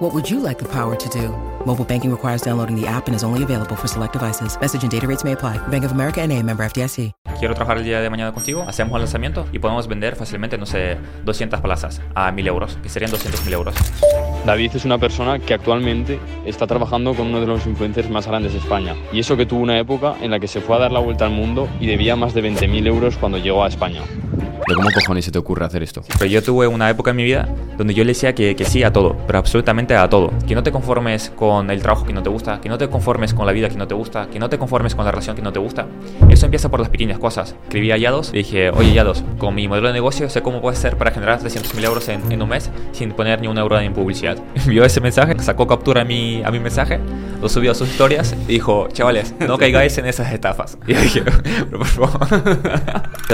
What would you like the power to do? Mobile banking requires downloading the app and is only available for select devices. Message and data rates may apply. Bank of America and a member FDIC. Quiero trabajar el día de mañana contigo, hacemos un lanzamiento y podemos vender fácilmente, no sé, 200 plazas a 1000 euros, que serían 200 mil euros. David es una persona que actualmente está trabajando con uno de los influencers más grandes de España. Y eso que tuvo una época en la que se fue a dar la vuelta al mundo y debía más de 20.000 euros cuando llegó a España. ¿De cómo cojones se te ocurre hacer esto? Pero yo tuve una época en mi vida donde yo le decía que, que sí a todo, pero absolutamente a todo. Que no te conformes con el trabajo que no te gusta, que no te conformes con la vida que no te gusta, que no te conformes con la relación que no te gusta. Eso empieza por las pequeñas cosas. Escribí a Yados y dije, oye Yados, con mi modelo de negocio sé cómo puedes hacer para generar 300.000 euros en, en, un mes sin poner ni un euro en publicidad. Envió ese mensaje, sacó captura a mi, a mi mensaje, lo subió a sus historias y dijo, chavales, no caigáis en esas estafas. Y yo dije, pero por favor.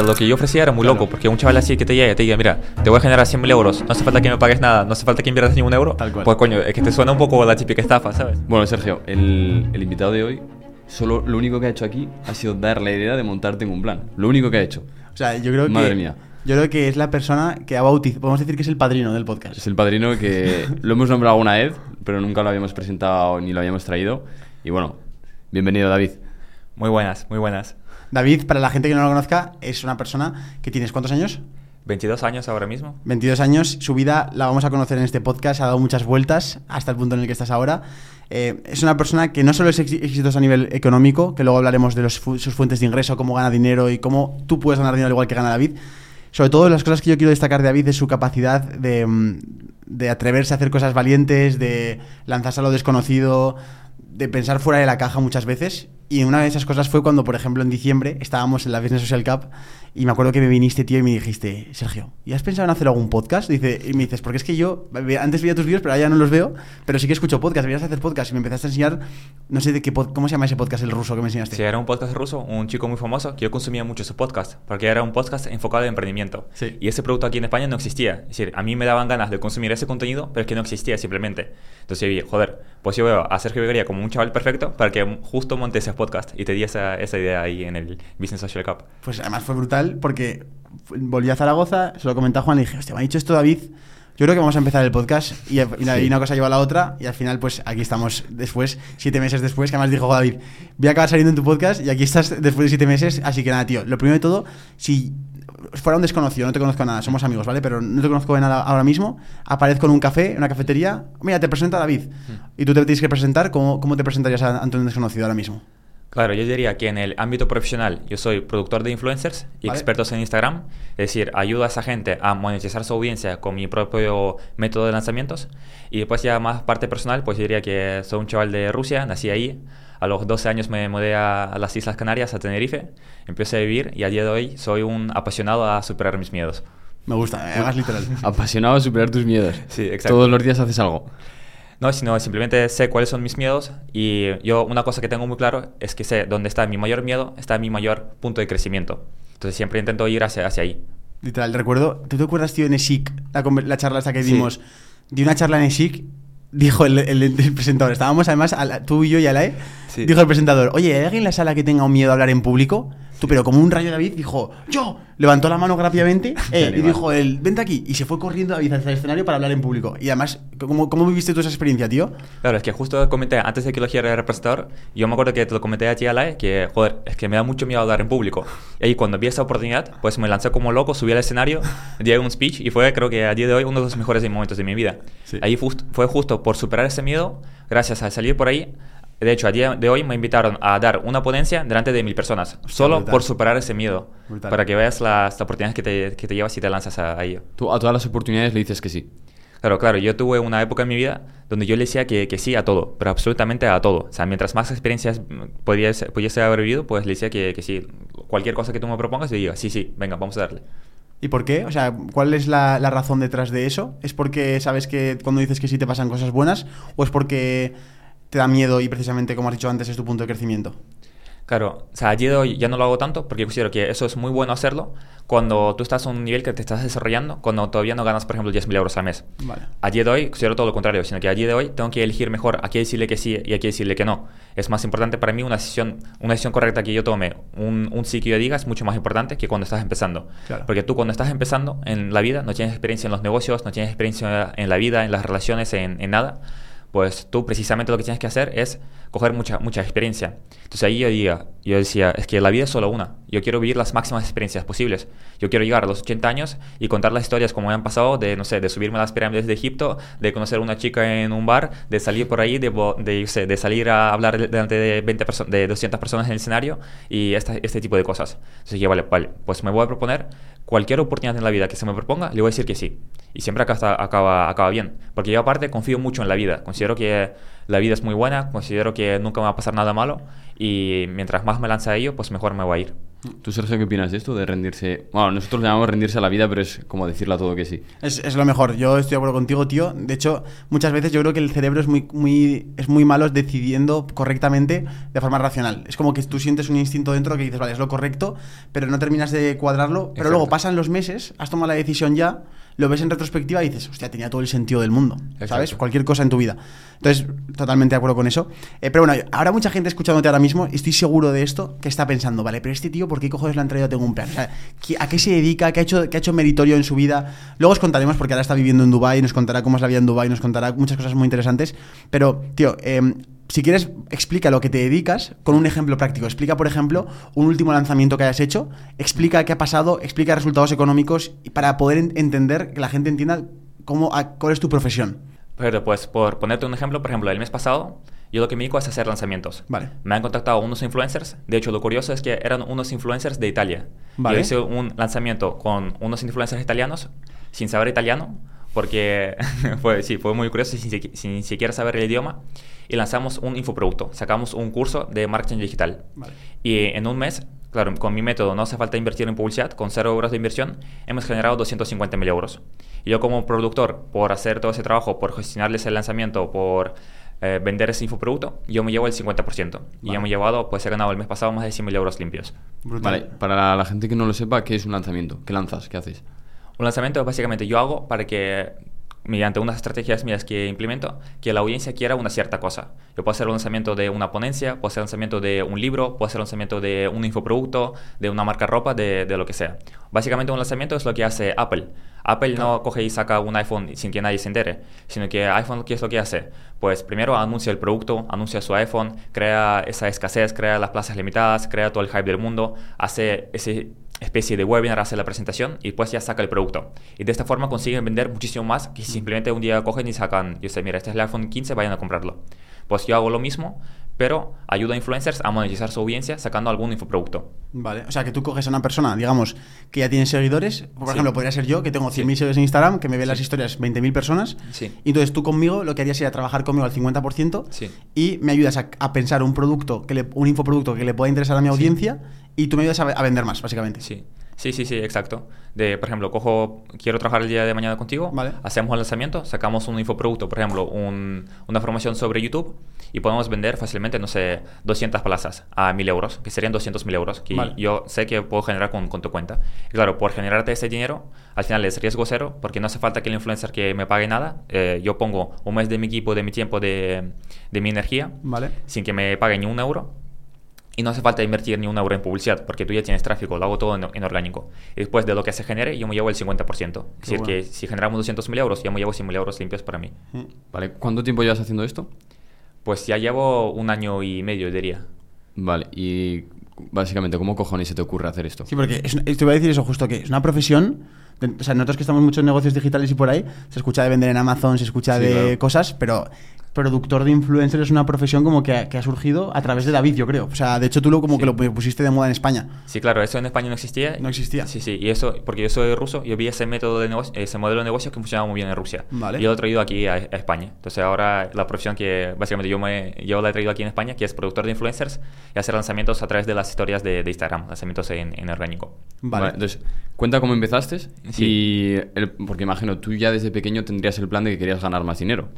lo que yo ofrecía era muy Claro. loco, porque un chaval así que te llegue te diga, mira, te voy a generar 100.000 euros, no hace falta que me pagues nada, no hace falta que inviertas ni un euro, Tal cual. pues coño, es que te suena un poco la típica estafa, ¿sabes? Bueno, Sergio, el, el invitado de hoy, solo lo único que ha hecho aquí ha sido dar la idea de montarte en un plan. Lo único que ha hecho. O sea, yo creo que. Madre mía. Yo creo que es la persona que ha bautizado. Podemos decir que es el padrino del podcast. Es el padrino que lo hemos nombrado una vez, pero nunca lo habíamos presentado ni lo habíamos traído. Y bueno, bienvenido David. Muy buenas, muy buenas. David, para la gente que no lo conozca, es una persona que tienes cuántos años? 22 años ahora mismo. 22 años, su vida la vamos a conocer en este podcast, ha dado muchas vueltas hasta el punto en el que estás ahora. Eh, es una persona que no solo es ex- exitosa a nivel económico, que luego hablaremos de los fu- sus fuentes de ingreso, cómo gana dinero y cómo tú puedes ganar dinero al igual que gana David. Sobre todo las cosas que yo quiero destacar de David es su capacidad de, mm, de atreverse a hacer cosas valientes, de lanzarse a lo desconocido, de pensar fuera de la caja muchas veces. Y una de esas cosas fue cuando, por ejemplo, en diciembre estábamos en la Business Social Cup y me acuerdo que me viniste, tío, y me dijiste, Sergio, ¿y has pensado en hacer algún podcast? Dice, y me dices, porque es que yo antes veía tus vídeos, pero ahora ya no los veo, pero sí que escucho podcast, deberías hacer podcast. Y me empezaste a enseñar, no sé de qué, ¿cómo se llama ese podcast, el ruso que me enseñaste? Sí, era un podcast ruso, un chico muy famoso, que yo consumía mucho su podcast, porque era un podcast enfocado en emprendimiento. Sí. Y ese producto aquí en España no existía. Es decir, a mí me daban ganas de consumir ese contenido, pero es que no existía simplemente. Entonces yo joder, pues yo veo a Sergio Beguería como un chaval perfecto para que justo monte ese podcast. Y te di esa, esa idea ahí en el Business Social Cup. Pues además fue brutal porque volví a Zaragoza, se lo comenté a Juan y dije, hostia, me ha dicho esto David. Yo creo que vamos a empezar el podcast y, y la- y una cosa lleva a la otra y al final pues aquí estamos después, siete meses después, que además dijo David, voy a acabar saliendo en tu podcast y aquí estás después de siete meses, así que nada, tío, lo primero de todo, si fuera un desconocido, no te conozco nada, somos amigos, ¿vale? Pero no te conozco de nada ahora mismo, aparezco en un café, en una cafetería, mira, te presenta David y tú te tienes que presentar, ¿cómo, cómo te presentarías ante un desconocido ahora mismo? Claro, yo diría que en el ámbito profesional yo soy productor de influencers y Vale. expertos en Instagram, es decir, ayudo a esa gente a monetizar su audiencia con mi propio método de lanzamientos. Y después ya más parte personal, pues yo diría que soy un chaval de Rusia, nací ahí, a los 12 años me mudé a, las Islas Canarias, a Tenerife, empecé a vivir y a día de hoy soy un apasionado a superar mis miedos. Me gusta, me hagas literal. Apasionado a superar tus miedos. Sí, exacto. Todos los días haces algo. No, sino simplemente sé cuáles son mis miedos y yo una cosa que tengo muy claro es que sé dónde está mi mayor miedo, está mi mayor punto de crecimiento. Entonces siempre intento ir hacia, hacia ahí. Literal, recuerdo. ¿Tú te acuerdas, tío, en ESIC, la, la charla esta que Sí. dimos? De una charla en ESIC, dijo el, el- el presentador. Estábamos además, a la- tú y yo y Alae. Sí. Dijo el presentador: Oye, ¿hay alguien en la sala que tenga un miedo a hablar en público? Tú, pero como un rayo David, dijo: ¡Yo! Levantó la mano rápidamente eh, y dijo: él, Vente aquí. Y se fue corriendo David hacia el escenario para hablar en público. Y además, ¿cómo, cómo viviste tú esa experiencia, tío? Claro, es que justo comenté antes de que lo hiciera el representador, yo me acuerdo que te lo comenté a ti, Alae, que joder, es que me da mucho miedo hablar en público. Y ahí cuando vi esa oportunidad, pues me lancé como loco, subí al escenario, di un speech y fue creo que a día de hoy uno de los mejores momentos de mi vida. Sí. Ahí fust- fue justo por superar ese miedo, gracias a salir por ahí. De hecho, a día de hoy me invitaron a dar una ponencia delante de mil personas, solo brutal. por superar ese miedo, Brutal. para que veas las oportunidades que te, que te llevas y te lanzas a, a ello. Tú a todas las oportunidades le dices que sí. Claro, claro, yo tuve una época en mi vida donde yo le decía que, que sí a todo, pero absolutamente a todo. O sea, mientras más experiencias pudiese, pudiese haber vivido, pues le decía que, que sí. Cualquier cosa que tú me propongas, yo digo, sí, sí, venga, vamos a darle. ¿Y por qué? O sea, ¿cuál es la, la razón detrás de eso? ¿Es porque sabes que cuando dices que sí te pasan cosas buenas? ¿O es porque te da miedo y precisamente, como has dicho antes, es tu punto de crecimiento? Claro, o sea, a día de hoy ya no lo hago tanto porque considero que eso es muy bueno hacerlo cuando tú estás a un nivel que te estás desarrollando, cuando todavía no ganas, por ejemplo, 10.000 euros al mes. Vale. De hoy considero todo lo contrario, sino que a día de hoy tengo que elegir mejor a qué decirle que sí y a qué decirle que no. Es más importante para mí una decisión, una decisión correcta que yo tome, un, un sí que yo diga es mucho más importante que cuando estás empezando. Claro. Porque tú cuando estás empezando en la vida no tienes experiencia en los negocios, no tienes experiencia en la vida, en las relaciones, en, en nada pues tú precisamente lo que tienes que hacer es coger mucha, mucha experiencia. Entonces ahí yo, diga, yo decía, es que la vida es solo una. Yo quiero vivir las máximas experiencias posibles. Yo quiero llegar a los 80 años y contar las historias como me han pasado de, no sé, de subirme a las pirámides de Egipto, de conocer a una chica en un bar, de salir por ahí, de, de, de salir a hablar delante de, 20 de 200 personas en el escenario y este tipo de cosas. Entonces yo, vale, vale, pues me voy a proponer cualquier oportunidad en la vida que se me proponga, le voy a decir que sí. Y siempre acaba, acaba, bien. Porque yo aparte confío mucho en la vida. Considero que la vida es muy buena, considero que nunca me va a pasar nada malo y mientras más me lance a ello, pues mejor me va a ir. ¿Tú, Sergio, qué opinas de esto? De rendirse... Bueno, nosotros le llamamos rendirse a la vida, pero es como decirle a todo que sí. Es, es, lo mejor. Yo estoy de acuerdo contigo, tío. De hecho, muchas veces yo creo que el cerebro es muy, muy, es muy malo decidiendo correctamente de forma racional. Es como que tú sientes un instinto dentro que dices, vale, es lo correcto, pero no terminas de cuadrarlo. Pero Exacto. luego pasan los meses, has tomado la decisión ya lo ves en retrospectiva y dices, hostia, tenía todo el sentido del mundo, Exacto. ¿sabes? Cualquier cosa en tu vida. Entonces, totalmente de acuerdo con eso. Eh, pero bueno, ahora mucha gente escuchándote ahora mismo, estoy seguro de esto, que está pensando, vale, pero este tío, ¿por qué cojones lo han traído? Tengo un plan. O sea, ¿a qué se dedica? ¿Qué ha, hecho, ¿Qué ha hecho meritorio en su vida? Luego os contaremos, porque ahora está viviendo en Dubai nos contará cómo es la vida en Dubai nos contará muchas cosas muy interesantes. Pero, tío, eh, si quieres, explica lo que te dedicas con un ejemplo práctico. Explica, por ejemplo, un último lanzamiento que hayas hecho, explica qué ha pasado, explica resultados económicos para poder entender, que la gente entienda cómo, cuál es tu profesión. Pero pues, por ponerte un ejemplo, por ejemplo, el mes pasado, yo lo que me dedico es hacer lanzamientos. Vale. Me han contactado unos influencers. De hecho, lo curioso es que eran unos influencers de Italia. Vale. Yo hice un lanzamiento con unos influencers italianos, sin saber italiano, porque fue, sí, fue muy curioso, sin, sin siquiera saber el idioma y lanzamos un infoproducto. Sacamos un curso de marketing digital. Vale. Y en un mes, claro, con mi método no hace falta invertir en publicidad, con cero euros de inversión, hemos generado 250 mil euros. Y yo como productor, por hacer todo ese trabajo, por gestionarles el lanzamiento, por eh, vender ese infoproducto, yo me llevo el 50%. Vale. Y yo me he llevado, pues he ganado el mes pasado más de 100 mil euros limpios. Brutal. Vale, para la gente que no lo sepa, ¿qué es un lanzamiento? ¿Qué lanzas? ¿Qué haces? Un lanzamiento básicamente yo hago para que mediante unas estrategias mías que implemento, que la audiencia quiera una cierta cosa. Yo puedo hacer un lanzamiento de una ponencia, puedo hacer lanzamiento de un libro, puedo hacer lanzamiento de un infoproducto, de una marca ropa, de, de lo que sea. Básicamente un lanzamiento es lo que hace Apple. Apple no coge y saca un iPhone sin que nadie se entere, sino que iPhone, ¿qué es lo que hace? Pues primero anuncia el producto, anuncia su iPhone, crea esa escasez, crea las plazas limitadas, crea todo el hype del mundo, hace ese especie de webinar, hace la presentación y después ya saca el producto. Y de esta forma consiguen vender muchísimo más que si simplemente un día cogen y sacan, yo sé, mira, este es el iPhone 15, vayan a comprarlo. Pues yo hago lo mismo, pero ayuda a influencers a monetizar su audiencia sacando algún infoproducto. Vale, o sea que tú coges a una persona, digamos, que ya tiene seguidores, por Sí. ejemplo, podría ser yo, que tengo 100.000 Sí. seguidores en Instagram, que me ven las historias 20.000 personas, Sí. y entonces tú conmigo lo que harías sería trabajar conmigo al 50% Sí. y me ayudas a, a pensar un producto, que le- un infoproducto que le pueda interesar a mi audiencia y tú me ayudas a, a vender más, básicamente. Sí. Sí, sí, sí, exacto. De, por ejemplo, cojo, quiero trabajar el día de mañana contigo, Vale. hacemos el lanzamiento, sacamos un infoproducto, por ejemplo, un- una formación sobre YouTube y podemos vender fácilmente, no sé, 200 plazas a 1000 euros, que serían 200 mil euros, que Vale. yo sé que puedo generar con, con tu cuenta. Y claro, por generarte ese dinero, al final es riesgo cero, porque no hace falta que el influencer que me pague nada, eh, yo pongo un mes de mi equipo, de mi tiempo, de, de mi energía, Vale. sin que me pague ni un euro. Y no hace falta invertir ni un euro en publicidad, porque tú ya tienes tráfico, lo hago todo en, en orgánico. Y después de lo que se genere, yo me llevo el 50%. Es decir, bueno. que si generamos 200 mil euros, yo me llevo 100 mil euros limpios para mí. Vale, ¿cuánto tiempo llevas haciendo esto? Pues ya llevo un año y medio, diría. Vale, y básicamente, ¿cómo cojones se te ocurre hacer esto? Sí, porque es, una- te iba a decir eso justo, que es una profesión. de- o sea, nosotros que estamos mucho en negocios digitales y por ahí, se escucha de vender en Amazon, se escucha Sí, de claro. cosas, pero productor de influencers es una profesión como que ha, que ha surgido a través de David, yo creo. O sea, de hecho tú lo como Sí. que lo pusiste de moda en España. Sí, claro, eso en España no existía. No existía. Sí, sí, y eso, porque yo soy ruso, yo vi ese método de negocio, ese modelo de negocio que funcionaba muy bien en Rusia. Vale. Y yo lo he traído aquí a, a España. Entonces ahora la profesión que básicamente yo, me, yo la he traído aquí en España, que es productor de influencers y hacer lanzamientos a través de las historias de, de Instagram, lanzamientos en, en orgánico. Vale. entonces, cuenta cómo empezaste Sí. y... el- porque imagino, tú ya desde pequeño tendrías el plan de que querías ganar más dinero.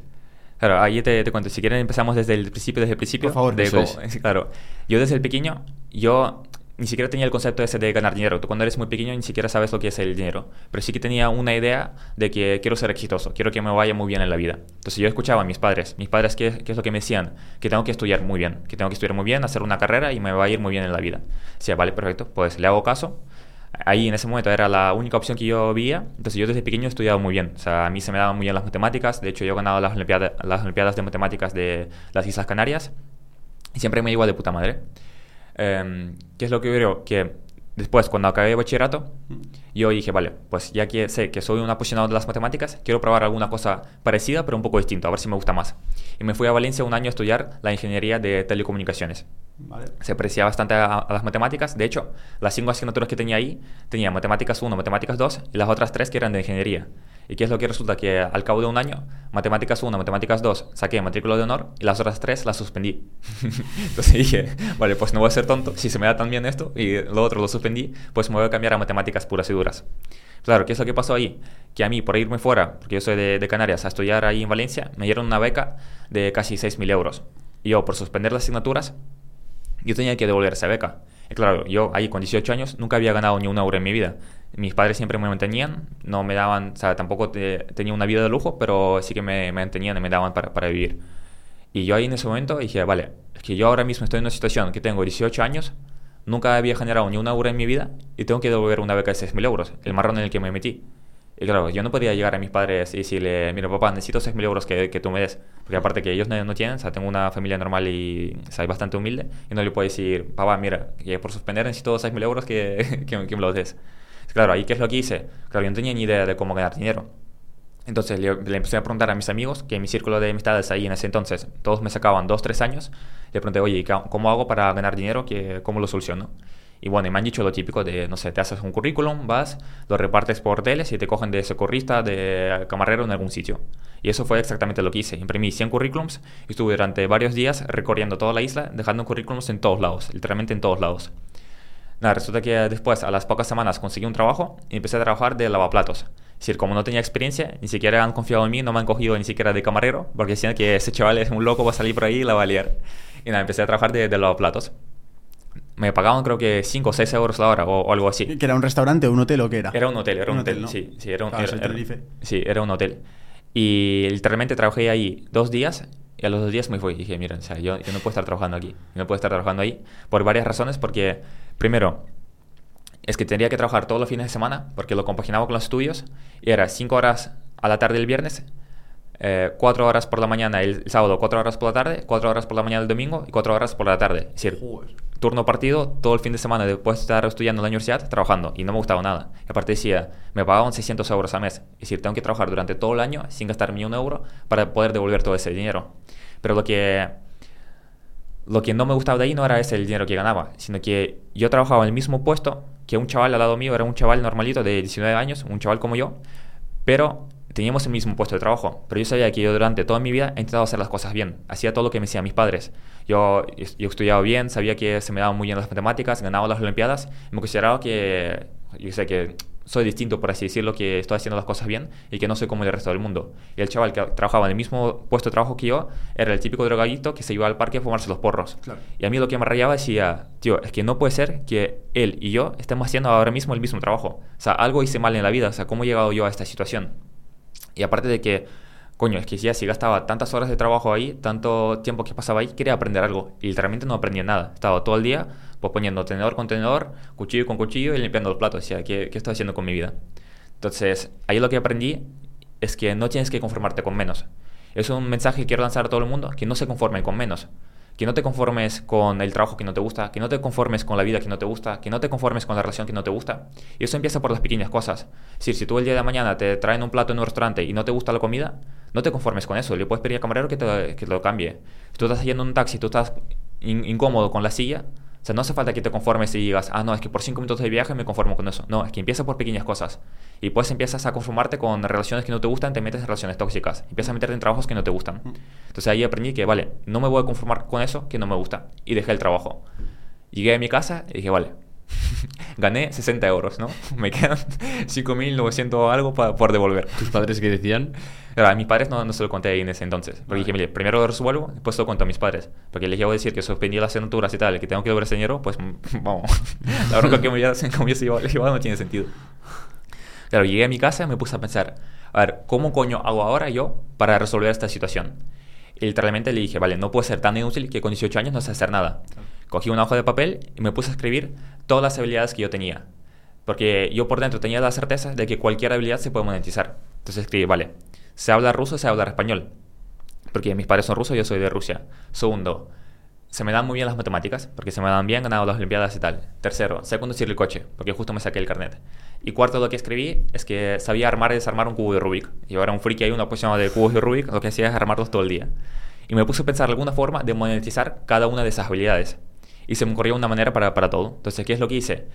Claro, ahí te, te cuento. Si quieren empezamos desde el principio, desde el principio. Por favor, de eso cómo- Claro. Yo desde el pequeño, yo ni siquiera tenía el concepto ese de ganar dinero. Tú cuando eres muy pequeño ni siquiera sabes lo que es el dinero. Pero sí que tenía una idea de que quiero ser exitoso, quiero que me vaya muy bien en la vida. Entonces yo escuchaba a mis padres. Mis padres, ¿qué, qué es lo que me decían? Que tengo que estudiar muy bien, que tengo que estudiar muy bien, hacer una carrera y me va a ir muy bien en la vida. Decía, vale, perfecto, pues le hago caso. Ahí en ese momento era la única opción que yo veía. Entonces yo desde pequeño he estudiado muy bien. O sea, a mí se me daban muy bien las matemáticas. De hecho, yo he ganado las, olimpiadas las Olimpiadas de Matemáticas de las Islas Canarias. Y siempre me iba de puta madre. Em, ¿Qué es lo que veo? Que después, cuando acabé bachillerato, yo dije, vale, pues ya que sé que soy un apasionado de las matemáticas, quiero probar alguna cosa parecida, pero un poco distinto, a ver si me gusta más. Y me fui a Valencia un año a estudiar la ingeniería de telecomunicaciones. Se parecía bastante a, a las matemáticas. De hecho, las cinco asignaturas que tenía ahí, tenía matemáticas 1, matemáticas 2 y las otras tres que eran de ingeniería. ¿Y qué es lo que resulta? Que al cabo de un año, matemáticas 1, matemáticas 2, saqué matrícula de honor y las otras tres las suspendí. Entonces dije, vale, pues no voy a ser tonto. Si se me da tan bien esto y lo otro lo suspendí, pues me voy a cambiar a matemáticas puras y duras. Claro, ¿qué es lo que pasó ahí? Que a mí, por irme fuera, porque yo soy de, de Canarias, a estudiar ahí en Valencia, me dieron una beca de casi 6.000 euros. Y yo, por suspender las asignaturas, yo tenía que devolver esa beca. Claro, yo ahí con 18 años nunca había ganado ni un euro en mi vida. Mis padres siempre me mantenían, no me daban, o sea, tampoco te- tenía una vida de lujo, pero sí que me, me mantenían y me daban para, para vivir. Y yo ahí en ese momento dije, vale, es que yo ahora mismo estoy en una situación que tengo 18 años, nunca había generado ni un euro en mi vida y tengo que devolver una beca de 6.000 euros, el marrón en el que me metí. Y claro, yo no podía llegar a mis padres y decirle, mira papá, necesito 6.000 euros que, que tú me des. Porque aparte que ellos no, no tienen, o sea, tengo una familia normal y o bastante humilde. Y no le puedo decir, papá, mira, que por suspender necesito 6.000 euros que, que, que me los des. Claro, ahí qué es lo que hice. Claro, yo no tenía ni idea de cómo ganar dinero. Entonces le, le empecé a preguntar a mis amigos, que en mi círculo de amistades ahí en ese entonces, todos me sacaban dos, tres años. Le pregunté, oye, ¿y ca- ¿cómo hago para ganar dinero? ¿Qué- ¿Cómo lo soluciono? Y bueno, me han dicho lo típico de, no sé, te haces un currículum, vas, lo repartes por hoteles y te cogen de socorrista, de camarero en algún sitio. Y eso fue exactamente lo que hice. Imprimí 100 currículums y estuve durante varios días recorriendo toda la isla, dejando currículums en todos lados, literalmente en todos lados. Nada, resulta que después, a las pocas semanas, conseguí un trabajo y empecé a trabajar de lavaplatos. Es decir, como no tenía experiencia, ni siquiera han confiado en mí, no me han cogido ni siquiera de camarero, porque decían que ese chaval es un loco, va a salir por ahí y la va a liar. Y nada, empecé a trabajar de lavaplatos. Me pagaban creo que 5 o 6 euros la hora o, o algo así. ¿Que era un restaurante o un hotel o qué era? Era un hotel, era un, Un hotel, hotel, ¿no? sí, sí, era un, Claro, era- era- sí, era un hotel. Y literalmente trabajé ahí dos días y a los dos días me fui. Y dije, mira, o sea, yo, yo no puedo estar trabajando aquí, yo no puedo estar trabajando ahí por varias razones, porque primero, es que tendría que trabajar todos los fines de semana, porque lo compaginaba con los estudios, y era 5 horas a la tarde el viernes, 4 horas por la mañana el, el sábado, 4 horas por la tarde, 4 horas por la mañana el domingo y 4 horas por la tarde. Es decir, Joder. turno partido todo el fin de semana después de estar estudiando en la universidad, trabajando, y no me gustaba nada. Y aparte decía, me pagaban 600 euros al mes, es decir, tengo que trabajar durante todo el año sin gastar ni un euro para poder devolver todo ese dinero. Pero lo que, lo que no me gustaba de ahí no era ese el dinero que ganaba, sino que yo trabajaba en el mismo puesto que un chaval al lado mío, era un chaval normalito de 19 años, un chaval como yo, pero teníamos el mismo puesto de trabajo, pero yo sabía que yo durante toda mi vida he intentado hacer las cosas bien, hacía todo lo que me decían mis padres. Yo, yo estudiaba bien, sabía que se me daban muy bien las matemáticas, ganaba las olimpiadas, me consideraba que, yo sé que soy distinto, por así decirlo, que estoy haciendo las cosas bien y que no soy como el resto del mundo. Y el chaval que trabajaba en el mismo puesto de trabajo que yo era el típico drogadito que se iba al parque a fumarse los porros. Claro. Y a mí lo que me rayaba decía, tío, es que no puede ser que él y yo estemos haciendo ahora mismo el mismo trabajo. O sea, algo hice mal en la vida, o sea, ¿cómo he llegado yo a esta situación? Y aparte de que, coño, es que ya si gastaba tantas horas de trabajo ahí, tanto tiempo que pasaba ahí, quería aprender algo. Y literalmente no aprendía nada. Estaba todo el día pues poniendo tenedor con tenedor, cuchillo con cuchillo y limpiando los platos. O sea, ¿qué, qué estoy haciendo con mi vida? Entonces, ahí lo que aprendí es que no tienes que conformarte con menos. Es un mensaje que quiero lanzar a todo el mundo, que no se conformen con menos. Que no te conformes con el trabajo que no te gusta, que no te conformes con la vida que no te gusta, que no te conformes con la relación que no te gusta. Y eso empieza por las pequeñas cosas. Es decir, si tú el día de mañana te traen un plato en un restaurante y no te gusta la comida, no te conformes con eso. Le puedes pedir al camarero que te, que te lo cambie. Si tú estás yendo en un taxi, tú estás in- incómodo con la silla, o sea, no hace falta que te conformes y digas, ah, no, es que por cinco minutos de viaje me conformo con eso. No, es que empieza por pequeñas cosas. Y pues empiezas a conformarte con relaciones que no te gustan, te metes en relaciones tóxicas. Empiezas a meterte en trabajos que no te gustan. Entonces ahí aprendí que, vale, no me voy a conformar con eso que no me gusta. Y dejé el trabajo. Llegué a mi casa y dije, vale, Gané 60 euros, ¿no? Me quedan 5.900 algo pa- por devolver. ¿Tus padres qué decían? A mis padres no, no se lo conté en ese entonces. Porque dije, mire, primero lo resuelvo, después lo cuento a mis padres. Porque les llevo a decir que suspendí las asignaturas y tal, que tengo que devolver ese dinero, pues mm, vamos. La bronca que me hubiese, llevado, llevado no tiene sentido. Claro, llegué a mi casa y me puse a pensar, a ver, ¿cómo coño hago ahora yo para resolver esta situación? Y literalmente le dije, vale, no puedo ser tan inútil que con 18 años no sé hacer nada. Cogí una hoja de papel y me puse a escribir todas las habilidades que yo tenía. Porque yo por dentro tenía la certeza de que cualquier habilidad se puede monetizar. Entonces escribí, vale, se habla ruso, se habla español. Porque mis padres son rusos, yo soy de Rusia. Segundo, se me dan muy bien las matemáticas, porque se me dan bien, ganado las Olimpiadas y tal. Tercero, sé conducir el coche, porque justo me saqué el carnet. Y cuarto, lo que escribí es que sabía armar y desarmar un cubo de Rubik. Yo era un friki ahí, una posición de cubos de Rubik, lo que hacía es armarlos todo el día. Y me puse a pensar alguna forma de monetizar cada una de esas habilidades. Y se me ocurrió una manera para, para todo. Entonces, ¿qué es lo que hice?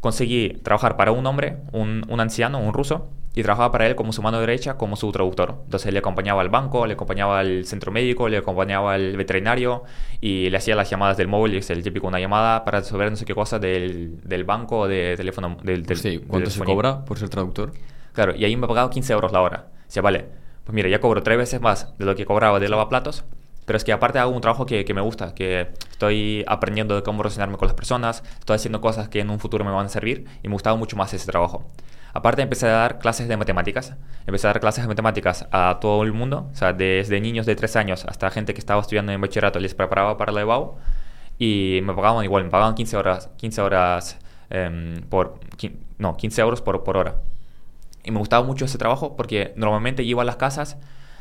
Conseguí trabajar para un hombre, un, un anciano, un ruso, y trabajaba para él como su mano derecha, como su traductor. Entonces le acompañaba al banco, le acompañaba al centro médico, le acompañaba al veterinario y le hacía las llamadas del móvil, es el típico una llamada para resolver no sé qué cosa del, del banco o de teléfono. Del, del- Sí, ¿Cuánto se cobra por ser traductor? Claro, y ahí me pagaba 15 euros la hora. O sea, vale, pues mira, ya cobro tres veces más de lo que cobraba de lavaplatos, pero es que aparte hago un trabajo que, me gusta, que estoy aprendiendo de cómo relacionarme con las personas, estoy haciendo cosas que en un futuro me van a servir y me gustaba mucho más ese trabajo. Aparte empecé a dar clases de matemáticas, empecé a dar clases de matemáticas a todo el mundo, o sea, desde niños de 3 años hasta gente que estaba estudiando en bachillerato, les preparaba para la EBAU y me pagaban igual, me pagaban 15 horas, 15 horas em, por, no, 15 euros por hora. Y me gustaba mucho ese trabajo porque normalmente iba a las casas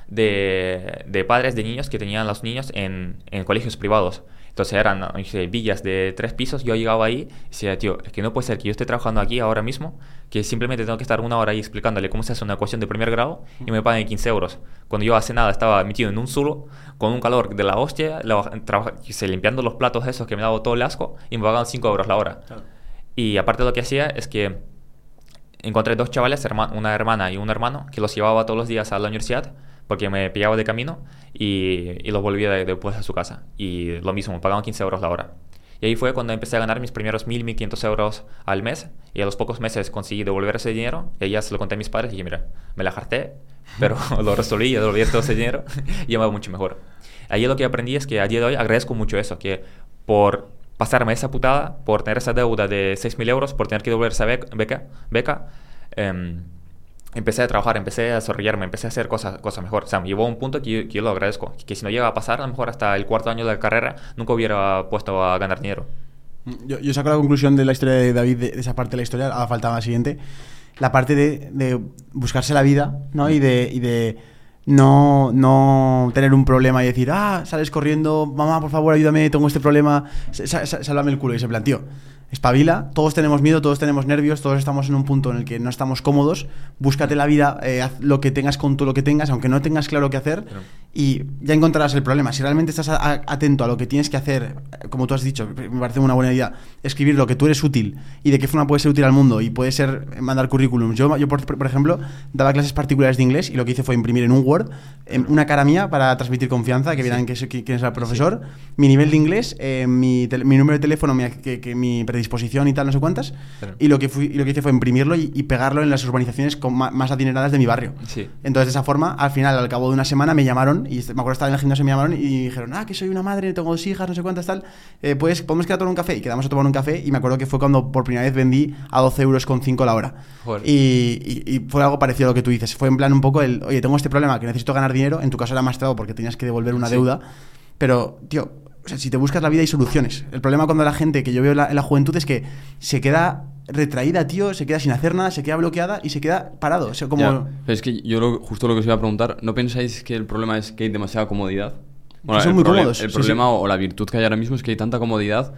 de, de padres de niños que tenían los niños en, en colegios privados. Entonces eran villas de tres pisos. Yo llegaba ahí y decía, tío, es que no puede ser que yo esté trabajando aquí ahora mismo, que simplemente tengo que estar una hora ahí explicándole cómo se hace una ecuación de primer grado y me paguen 15 euros. Cuando yo hace nada estaba metido en un zulo con un calor de la hostia, la- se- limpiando los platos esos que me daba todo el asco y me pagaban 5 euros la hora. Y aparte lo que hacía es que encontré dos chavales, una hermana y un hermano, que los llevaba todos los días a la universidad porque me pillaba de camino y, y los volvía de- después a su casa. Y lo mismo, pagaban 15 euros la hora. Y ahí fue cuando empecé a ganar mis primeros 1.000, 1.500 euros al mes. Y a los pocos meses conseguí devolver ese dinero. Y ya se lo conté a mis padres y dije, mira, me la jarté, pero lo resolví y devolví todo ese dinero y me va mucho mejor. Ahí lo que aprendí es que a día de hoy agradezco mucho eso, que por pasarme esa putada, por tener esa deuda de 6.000 euros, por tener que devolver esa bec- beca, beca em, empecé a trabajar, empecé a desarrollarme, empecé a hacer cosas, cosas mejor. O sea, me llevó a un punto que yo, que yo lo agradezco. Que si no llega a pasar, a lo mejor hasta el cuarto año de la carrera, nunca hubiera puesto a ganar dinero. Yo, yo saco la conclusión de la historia de David, de, de esa parte de la historia, ahora faltaba la siguiente. La parte de, de buscarse la vida, ¿no? Y de, y de no, no tener un problema y decir, ah, sales corriendo, mamá, por favor, ayúdame, tengo este problema, sálvame el culo. Y se planteó, espabila, todos tenemos miedo, todos tenemos nervios, todos estamos en un punto en el que no estamos cómodos, búscate la vida, eh, haz lo que tengas con todo lo que tengas, aunque no tengas claro qué hacer, y ya encontrarás el problema. Si realmente estás a- a- atento a lo que tienes que hacer, eh, como tú has dicho, me parece una buena idea, escribir lo que tú eres útil y de qué forma puedes ser útil al mundo y puede ser eh, mandar currículums. Yo, yo por, por ejemplo, daba clases particulares de inglés y lo que hice fue imprimir en un Word una cara mía para transmitir confianza, que vieran que soy- que- quién es el profesor, mi nivel de inglés, eh, mi, tel- mi número de teléfono, mi, que, que mi predisposición y tal, no sé cuántas. Y lo que, fui, y lo que hice fue imprimirlo y, y pegarlo en las urbanizaciones con ma- más adineradas de mi barrio. Sí. Entonces, de esa forma, al final, al cabo de una semana, me llamaron y est- me acuerdo estar en el gimnasio, me llamaron y dijeron, ah, que soy una madre, tengo dos hijas, no sé cuántas, tal. Eh, pues podemos quedar a tomar un café. Y quedamos a tomar un café. Y me acuerdo que fue cuando por primera vez vendí a 12 euros con 5 la hora. Y, y- y fue algo parecido a lo que tú dices. Fue en plan un poco el, oye, tengo este problema que necesito ganar dinero. En tu caso era más trabajo porque tenías que devolver una Sí. deuda. Pero, tío, o sea, si te buscas la vida hay soluciones. El problema cuando la gente que yo veo la, en la juventud es que se queda retraída, tío, se queda sin hacer nada, se queda bloqueada y se queda parado. O sea, como... Ya, es que yo lo- justo lo que os iba a preguntar, ¿no pensáis que el problema es que hay demasiada comodidad? son el muy cómodos, El sí, problema o la virtud que hay ahora mismo es que hay tanta comodidad.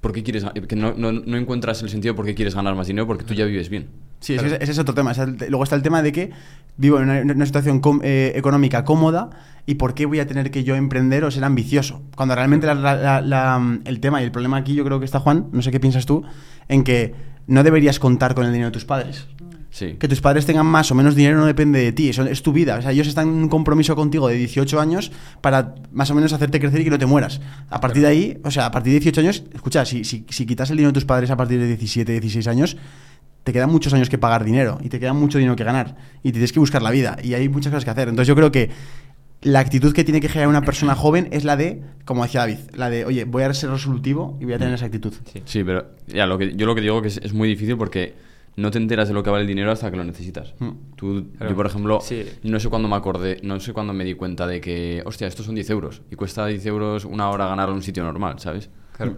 ¿Por qué quieres, que no, no- no encuentras el sentido por qué quieres ganar más dinero? Porque tú ya vives bien. Sí, ese, ese es otro tema. Luego está el tema de que vivo en una, una situación com- eh, económica cómoda y por qué voy a tener que yo emprender o ser ambicioso. Cuando realmente la- la- la- la- el tema y el problema aquí yo creo que está, Juan, no sé qué piensas tú, en que no deberías contar con el dinero de tus padres. Sí. Que tus padres tengan más o menos dinero no depende de ti, eso es tu vida. O sea, ellos están en un compromiso contigo de 18 años para más o menos hacerte crecer y que no te mueras. A partir de ahí, o sea, a partir de 18 años, escucha, si, si, si quitas el dinero de tus padres a partir de 17, 16 años, te quedan muchos años que pagar dinero y te queda mucho dinero que ganar y te tienes que buscar la vida y hay muchas cosas que hacer. Entonces yo creo que la actitud que tiene que generar una persona joven es la de, como decía David, la de, oye, voy a ser resolutivo y voy a tener esa actitud. Sí. Sí, pero ya, lo que, yo lo que digo que es, es muy difícil porque no te enteras de lo que vale el dinero hasta que lo necesitas. Mm. Tú, Claro. Yo, por ejemplo, Sí. no sé cuándo me acordé, no sé cuándo me di cuenta de que, hostia, estos son 10 euros y cuesta 10 euros una hora ganar en un sitio normal, ¿sabes? Claro.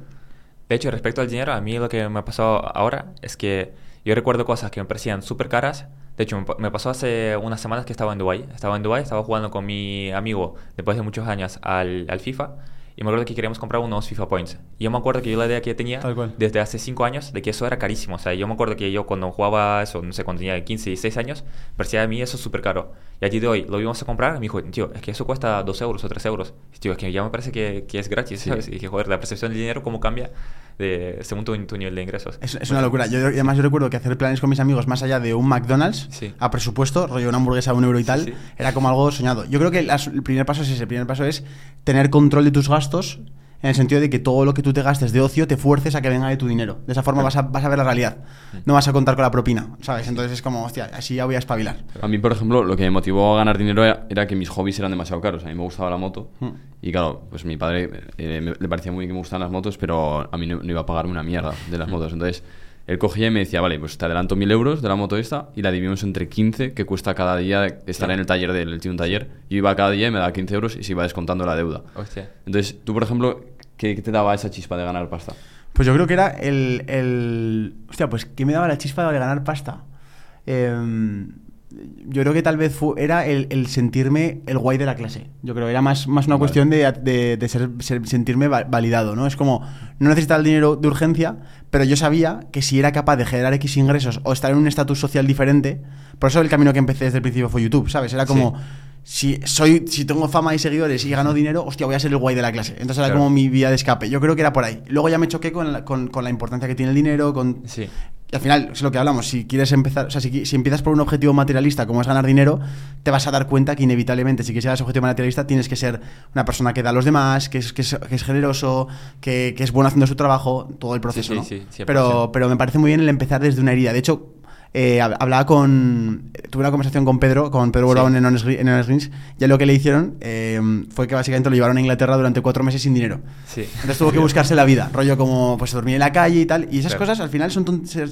De hecho, respecto al dinero, a mí lo que me pasó ahora es que yo recuerdo cosas que me parecían súper caras. De hecho, me pa- me pasó hace unas semanas que estaba en Dubai. Estaba en Dubai, estaba jugando con mi amigo después de muchos años al, al FIFA. Y me acuerdo que queríamos comprar unos FIFA Points. Y yo me acuerdo que yo la idea que tenía Tal cual. desde hace 5 años de que eso era carísimo. O sea, yo me acuerdo que yo cuando jugaba eso, no sé, cuando tenía 15, 16 años, parecía a mí eso súper caro. Y a ti de hoy lo íbamos a comprar y me dijo, tío, es que eso cuesta 2 euros o 3 euros. Y, tío, es que ya me parece que, que es gratis, Sí. ¿sabes? Y dije, joder, la percepción del dinero, ¿cómo cambia de, según tu, tu nivel de ingresos? Es, es una locura. Yo, además yo recuerdo que hacer planes con mis amigos más allá de un McDonald's Sí. a presupuesto, rollo una hamburguesa a un euro y tal, Sí, sí. era como algo soñado. Yo creo que las- el primer paso es ese. El primer paso es tener control de tus gastos en el sentido de que todo lo que tú te gastes de ocio te fuerces a que venga de tu dinero. De esa forma vas a, vas a ver la realidad. No vas a contar con la propina, ¿sabes? Entonces es como, hostia, así ya voy a espabilar. A mí, por ejemplo, lo que me motivó a ganar dinero era, era que mis hobbies eran demasiado caros. A mí me gustaba la moto. Mm. Y claro, pues mi padre eh, me- le parecía muy bien que me gustaban las motos, pero a mí no, no iba a pagarme una mierda de las motos. Entonces, él cogía y me decía, vale, pues te adelanto mil euros de la moto esta y la dividimos entre 15, que cuesta cada día estar en el taller de él. Tiene un taller. Yo iba cada día y me daba 15 euros y se iba descontando la deuda. Hostia. Entonces, tú, por ejemplo, ¿qué, qué te daba esa chispa de ganar pasta? Pues yo creo que era el, el- Hostia, pues ¿qué me daba la chispa de ganar pasta? Em, yo creo que tal vez fu- era el, el sentirme el guay de la clase. Yo creo que era más, más una Vale. cuestión de, de- de ser- ser- sentirme va- validado, ¿no? Es como, no necesitaba el dinero de urgencia, pero yo sabía que si era capaz de generar X ingresos o estar en un estatus social diferente, por eso el camino que empecé desde el principio fue YouTube, ¿sabes? Era como... Si, soy, si tengo fama y seguidores y gano dinero, hostia, voy a ser el guay de la clase. Entonces era Claro. como mi vía de escape. Yo creo que era por ahí. Luego ya me choqué con la, con, con la importancia que tiene el dinero, con... Sí. Y al final, es lo que hablamos, si quieres empezar, o sea, si, si empiezas por un objetivo materialista como es ganar dinero, te vas a dar cuenta que inevitablemente, si ese objetivo materialista, tienes que ser una persona que da a los demás, que es, que es, que es generoso, que, que es bueno haciendo su trabajo, todo el proceso, sí, ¿no? sí, 100%. pero, pero me parece muy bien el empezar desde una herida. De hecho, eh, hab- hablaba con. Tuve una conversación con Pedro, con Pedro Sí. Brown en Honest, en Honest Greens. Ya lo que le hicieron eh, fue que básicamente lo llevaron a Inglaterra durante cuatro meses sin dinero. Sí. Entonces tuvo que buscarse la vida, rollo como pues dormir en la calle y tal. Y esas Claro. cosas al final son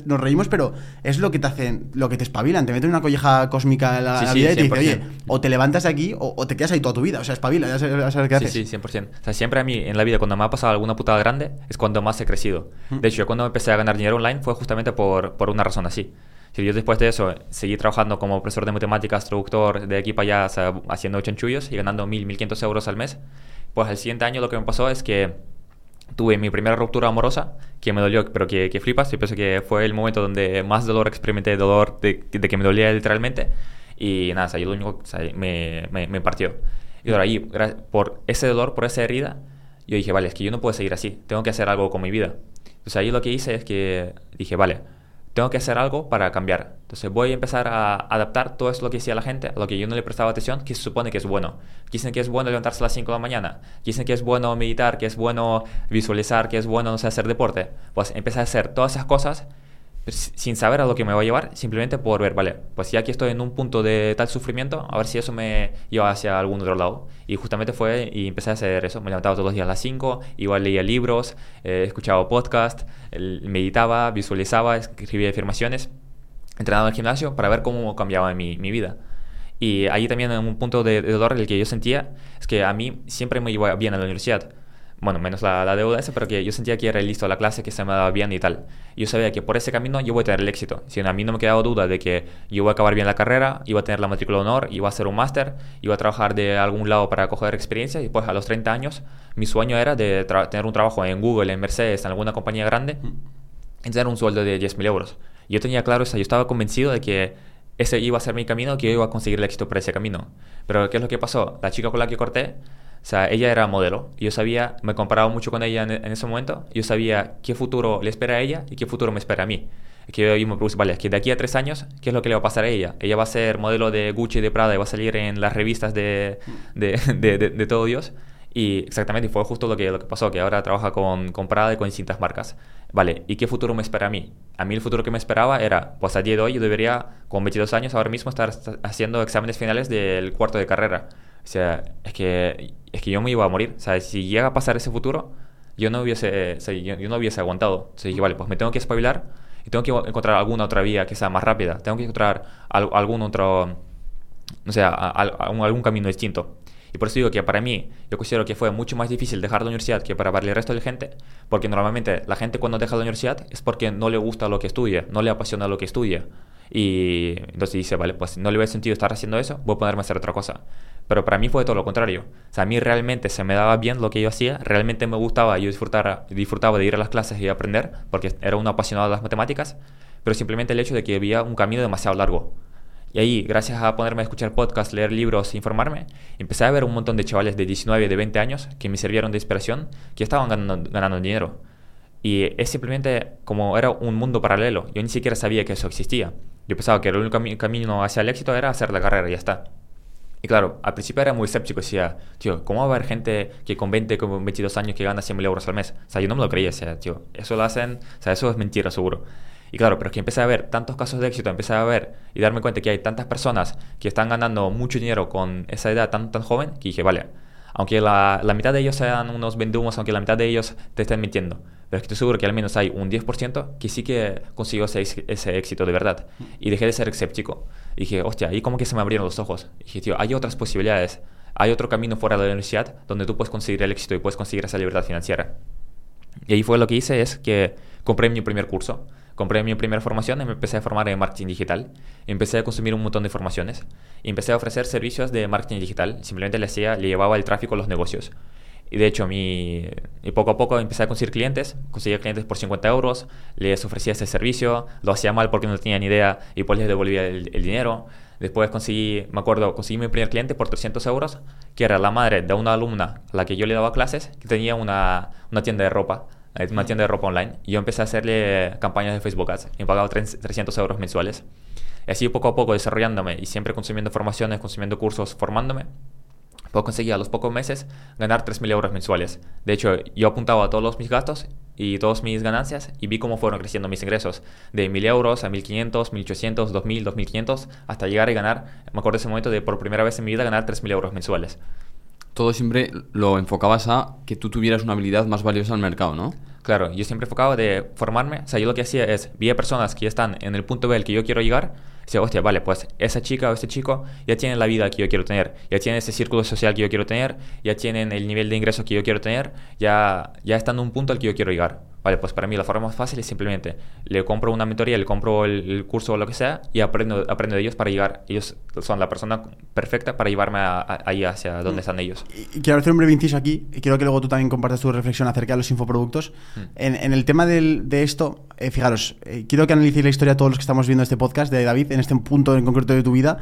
nos reímos, pero es lo que te hacen, lo que te espabilan, te meten una colleja cósmica a la, Sí, la sí, vida y te dice, 100%. oye, o te levantas de aquí o, o te quedas ahí toda tu vida. O sea, espabila, ya sabes, ya sabes qué haces. Sí, sí, 100%. O sea, siempre a mí en la vida cuando me ha pasado alguna putada grande es cuando más he crecido. De hecho, yo cuando empecé a ganar dinero online fue justamente por, por una razón así. Yo después de eso seguí trabajando como profesor de matemáticas, traductor de aquí para allá, o sea, haciendo chanchullos y ganando 1.000, 1.500 euros al mes, pues al siguiente año lo que me pasó es que tuve mi primera ruptura amorosa, que me dolió, pero que, que flipas. Yo pienso que fue el momento donde más dolor experimenté, dolor de, de que me dolía literalmente. Y nada, o sea, yo lo único, o sea, me, me, me partió. Y ahora ahí, por ese dolor, por esa herida, yo dije, vale, es que yo no puedo seguir así, tengo que hacer algo con mi vida. Entonces ahí lo que hice es que dije, vale, tengo que hacer algo para cambiar. Entonces voy a empezar a adaptar todo eso lo que decía la gente, lo que yo no le prestaba atención, que se supone que es bueno. Dicen que es bueno levantarse a las 5 de la mañana, dicen que es bueno meditar, que es bueno visualizar, que es bueno, no sé, hacer deporte. Pues empecé a hacer todas esas cosas sin saber a lo que me va a llevar, simplemente por ver, vale, pues ya que estoy en un punto de tal sufrimiento, a ver si eso me lleva hacia algún otro lado. Y justamente fue y empecé a hacer eso. Me levantaba todos los días a las 5, iba, leía libros, eh, escuchaba podcast, el- meditaba, visualizaba, escribía afirmaciones, entrenaba en el gimnasio para ver cómo cambiaba mi, mi vida. Y ahí también en un punto de, de dolor el que yo sentía es que a mí siempre me iba bien a la universidad. Bueno, menos la, la deuda esa, pero que yo sentía que era listo la clase, que se me daba bien y tal. Yo sabía que por ese camino yo voy a tener el éxito. Si a mí no me quedaba duda de que yo voy a acabar bien la carrera, iba a tener la matrícula de honor, iba a hacer un máster, iba a trabajar de algún lado para coger experiencia y pues a los 30 años mi sueño era de tener un trabajo en Google, en Mercedes, en alguna compañía grande y tener un sueldo de 10.000 euros. Yo tenía claro eso, yo estaba convencido de que ese iba a ser mi camino, que yo iba a conseguir el éxito por ese camino. Pero ¿qué es lo que pasó? La chica con la que corté O sea, ella era modelo. Yo sabía, me comparaba mucho con ella en, en ese momento. Yo sabía qué futuro le espera a ella y qué futuro me espera a mí. Que yo me puse, vale, que de aquí a tres años, ¿qué es lo que le va a pasar a ella? Ella va a ser modelo de Gucci y de Prada y va a salir en las revistas de, de, de, de, de todo Dios. Y exactamente, fue justo lo que, lo que pasó, que ahora trabaja con, con Prada y con distintas marcas. Vale, ¿y qué futuro me espera a mí? A mí el futuro que me esperaba era, pues a día de hoy yo debería, con 22 años, ahora mismo estar haciendo exámenes finales del cuarto de carrera. O sea, es que, es que yo me iba a morir. O sea, si llega a pasar ese futuro, yo no hubiese, o sea, yo, yo, no hubiese aguantado. O sea, dije, vale, pues me tengo que espabilar y tengo que encontrar alguna otra vía que sea más rápida. Tengo que encontrar algún otro, no sé, algún camino distinto. Y por eso digo que para mí, yo considero que fue mucho más difícil dejar la universidad que para el resto de la gente, porque normalmente la gente cuando deja la universidad es porque no le gusta lo que estudia, no le apasiona lo que estudia. Y entonces dice, vale, pues no le ve sentido estar haciendo eso, voy a ponerme a hacer otra cosa. Pero para mí fue todo lo contrario. O sea, a mí realmente se me daba bien lo que yo hacía, realmente me gustaba, yo disfrutaba, disfrutaba de ir a las clases y aprender, porque era un apasionado de las matemáticas, pero simplemente el hecho de que había un camino demasiado largo. Y ahí, gracias a ponerme a escuchar podcasts, leer libros, informarme, empecé a ver un montón de chavales de 19, de 20 años que me sirvieron de inspiración, que estaban ganando dinero. Y es simplemente como era un mundo paralelo. Yo ni siquiera sabía que eso existía. Yo pensaba que el único camino hacia el éxito era hacer la carrera y ya está. Y claro, al principio era muy escéptico. Decía, tío, ¿cómo va a haber gente que con 20, con 22 años que gana 100 mil euros al mes? O sea, yo no me lo creía. O sea, tío, eso lo hacen, o sea, eso es mentira seguro. Y claro, pero es que empecé a ver tantos casos de éxito, empecé a ver y darme cuenta que hay tantas personas que están ganando mucho dinero con esa edad tan, tan joven, que dije, vale, aunque la, la mitad de ellos sean unos vendumos, aunque la mitad de ellos te estén mintiendo, pero estoy seguro que al menos hay un 10% que sí que consiguió ese, éxito de verdad. Y dejé de ser escéptico. Y dije, hostia, ahí como que se me abrieron los ojos. Y dije, tío, hay otras posibilidades. Hay otro camino fuera de la universidad donde tú puedes conseguir el éxito y puedes conseguir esa libertad financiera. Y ahí fue lo que hice, es que compré mi primer curso compré mi primera formación y me empecé a formar en marketing digital. Empecé a consumir un montón de informaciones y empecé a ofrecer servicios de marketing digital. Simplemente le, hacía, le llevaba el tráfico a los negocios. Y de hecho, mi, y poco a poco empecé a conseguir clientes. Conseguía clientes por 50 euros, les ofrecía ese servicio, lo hacía mal porque no tenía ni idea y pues les devolvía el, el dinero. Después conseguí, me acuerdo, conseguí mi primer cliente por 300 euros, que era la madre de una alumna a la que yo le daba clases, que tenía una, una tienda de ropa una tienda de ropa online. Y yo empecé a hacerle campañas de Facebook Ads. Y me pagaba 300 euros mensuales. Y así poco a poco desarrollándome y siempre consumiendo formaciones, consumiendo cursos, formándome, puedo conseguir a los pocos meses ganar 3.000 euros mensuales. De hecho, yo apuntaba a todos mis gastos y todas mis ganancias y vi cómo fueron creciendo mis ingresos. De 1.000 euros a 1.500, 1.800, 2.000, 2.500, hasta llegar y ganar, me acuerdo ese momento de por primera vez en mi vida ganar 3.000 euros mensuales todo siempre lo enfocabas a que tú tuvieras una habilidad más valiosa al mercado, ¿no? Claro, yo siempre enfocaba de formarme, o sea, yo lo que hacía es, vi a personas que ya están en el punto B al que yo quiero llegar, decía, hostia, vale, pues esa chica o ese chico ya tienen la vida que yo quiero tener, ya tienen ese círculo social que yo quiero tener, ya tienen el nivel de ingreso que yo quiero tener, ya, ya están en un punto al que yo quiero llegar. Vale, pues para mí la forma más fácil es simplemente le compro una mentoría, le compro el, curso o lo que sea y aprendo, aprendo de ellos para llegar. Ellos son la persona perfecta para llevarme ahí hacia donde están ellos. Y quiero hacer un breve inciso aquí y quiero que luego tú también compartas tu reflexión acerca de los infoproductos. Mm. En, en, el tema del, de esto, eh, fijaros, eh, quiero que analicéis la historia de todos los que estamos viendo este podcast de David en este punto en concreto de tu vida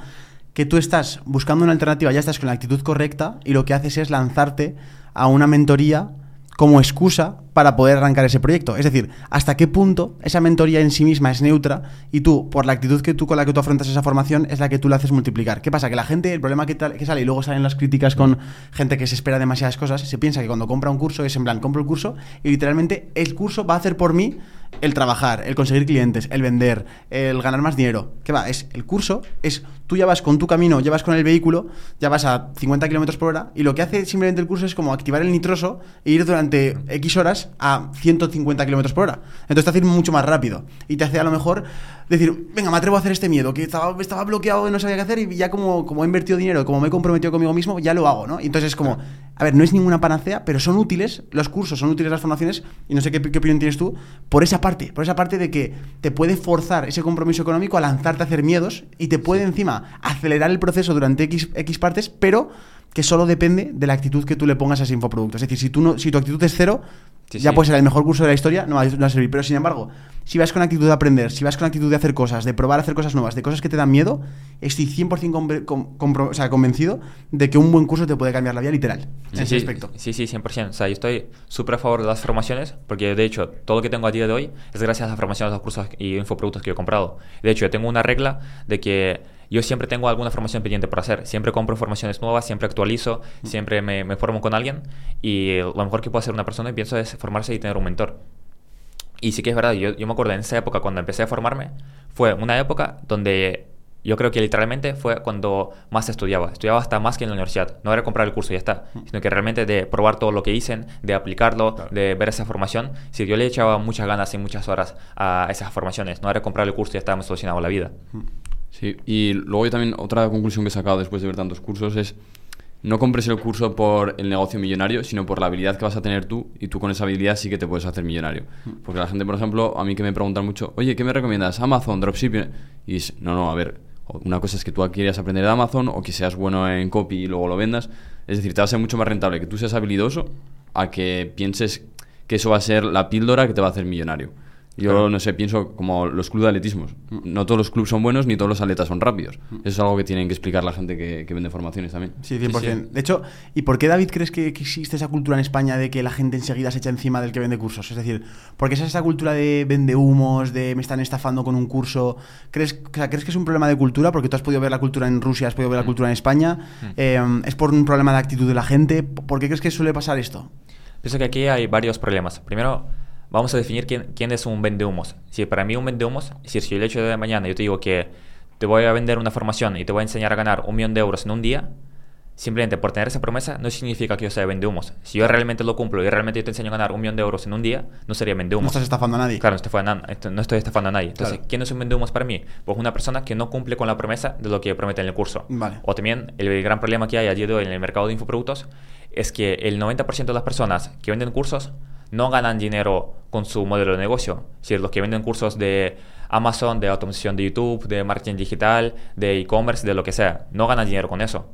que tú estás buscando una alternativa, ya estás con la actitud correcta y lo que haces es lanzarte a una mentoría como excusa para poder arrancar ese proyecto. Es decir, hasta qué punto esa mentoría en sí misma es neutra y tú, por la actitud que tú con la que tú afrontas esa formación, es la que tú la haces multiplicar. ¿Qué pasa? Que la gente, el problema que, sale y luego salen las críticas con gente que se espera demasiadas cosas, se piensa que cuando compra un curso es en plan, compro el curso y literalmente el curso va a hacer por mí el trabajar, el conseguir clientes, el vender, el ganar más dinero. ¿Qué va? Es el curso, es tú ya vas con tu camino, ya vas con el vehículo, ya vas a 50 kilómetros por hora y lo que hace simplemente el curso es como activar el nitroso e ir durante X horas a 150 kilómetros por hora. Entonces te hace ir mucho más rápido y te hace a lo mejor decir, venga, me atrevo a hacer este miedo, que estaba, estaba bloqueado y no sabía qué hacer y ya como, como he invertido dinero, como me he comprometido conmigo mismo, ya lo hago, ¿no? Y entonces es como, a ver, no es ninguna panacea, pero son útiles, los cursos son útiles las formaciones y no sé qué, qué opinión tienes tú, por esa parte, por esa parte de que te puede forzar ese compromiso económico a lanzarte a hacer miedos y te puede encima acelerar el proceso durante X, X partes, pero que solo depende de la actitud que tú le pongas a ese infoproducto. Es decir, si, tú no, si tu actitud es cero, Sí, ya sí. puede ser el mejor curso de la historia, no va, no va a servir. Pero sin embargo, si vas con actitud de aprender, si vas con actitud de hacer cosas, de probar a hacer cosas nuevas, de cosas que te dan miedo, estoy 100% conve- com- o sea, convencido de que un buen curso te puede cambiar la vida literal. En Sí, ese sí, aspecto. sí, sí, 100%. O sea, yo estoy súper a favor de las formaciones, porque de hecho, todo lo que tengo a día de hoy es gracias a las formaciones, los cursos y infoproductos que yo he comprado. De hecho, yo tengo una regla de que yo siempre tengo alguna formación pendiente por hacer. Siempre compro formaciones nuevas, siempre actualizo, siempre me, me formo con alguien. Y lo mejor que puede hacer una persona, pienso, es formarse y tener un mentor. Y sí que es verdad, yo, yo me acuerdo en esa época cuando empecé a formarme, fue una época donde yo creo que literalmente fue cuando más estudiaba. Estudiaba hasta más que en la universidad. No era comprar el curso y ya está, sino que realmente de probar todo lo que dicen, de aplicarlo, de ver esa formación. Si yo le echaba muchas ganas y muchas horas a esas formaciones, no era comprar el curso y ya está, me solucionaba la vida. Sí, y luego yo también otra conclusión que he sacado después de ver tantos cursos es no compres el curso por el negocio millonario, sino por la habilidad que vas a tener tú y tú con esa habilidad sí que te puedes hacer millonario. Porque la gente, por ejemplo, a mí que me preguntan mucho, oye, ¿qué me recomiendas? Amazon, Dropshipping. Y es, no, no, a ver, una cosa es que tú quieras aprender de Amazon o que seas bueno en copy y luego lo vendas. Es decir, te va a ser mucho más rentable que tú seas habilidoso a que pienses que eso va a ser la píldora que te va a hacer millonario. Yo Claro. no sé, pienso como los clubes de atletismo. No todos los clubes son buenos ni todos los atletas son rápidos. Eso es algo que tienen que explicar la gente que, que vende formaciones también. Sí, 100%. Sí, sí. De hecho, ¿y por qué David crees que, que existe esa cultura en España de que la gente enseguida se echa encima del que vende cursos? Es decir, ¿por qué es esa cultura de vende humos, de me están estafando con un curso? ¿Crees, o sea, ¿Crees que es un problema de cultura? Porque tú has podido ver la cultura en Rusia, has podido ver la cultura en España. Eh, ¿Es por un problema de actitud de la gente? ¿Por qué crees que suele pasar esto? Pienso que aquí hay varios problemas. Primero, vamos a definir quién, quién es un vendehumos. Si para mí un vendehumos, es decir, si el hecho de mañana yo te digo que te voy a vender una formación y te voy a enseñar a ganar un millón de euros en un día, simplemente por tener esa promesa no significa que yo sea vendehumos. Si yo realmente lo cumplo y realmente yo te enseño a ganar un millón de euros en un día, no sería No vendehumos. estás estafando a nadie. Claro, no estoy, estafando, no estoy estafando a nadie. Entonces, Claro. ¿quién es un vendehumos para mí? Pues una persona que no cumple con la promesa de lo que promete en el curso. Vale. O también el gran problema que hay a día de hoy en el mercado de infoproductos es que el 90% de las personas que venden cursos no ganan dinero con su modelo de negocio. Es decir, los que venden cursos de Amazon, de automatización de YouTube, de marketing digital, de e-commerce, de lo que sea, no ganan dinero con eso.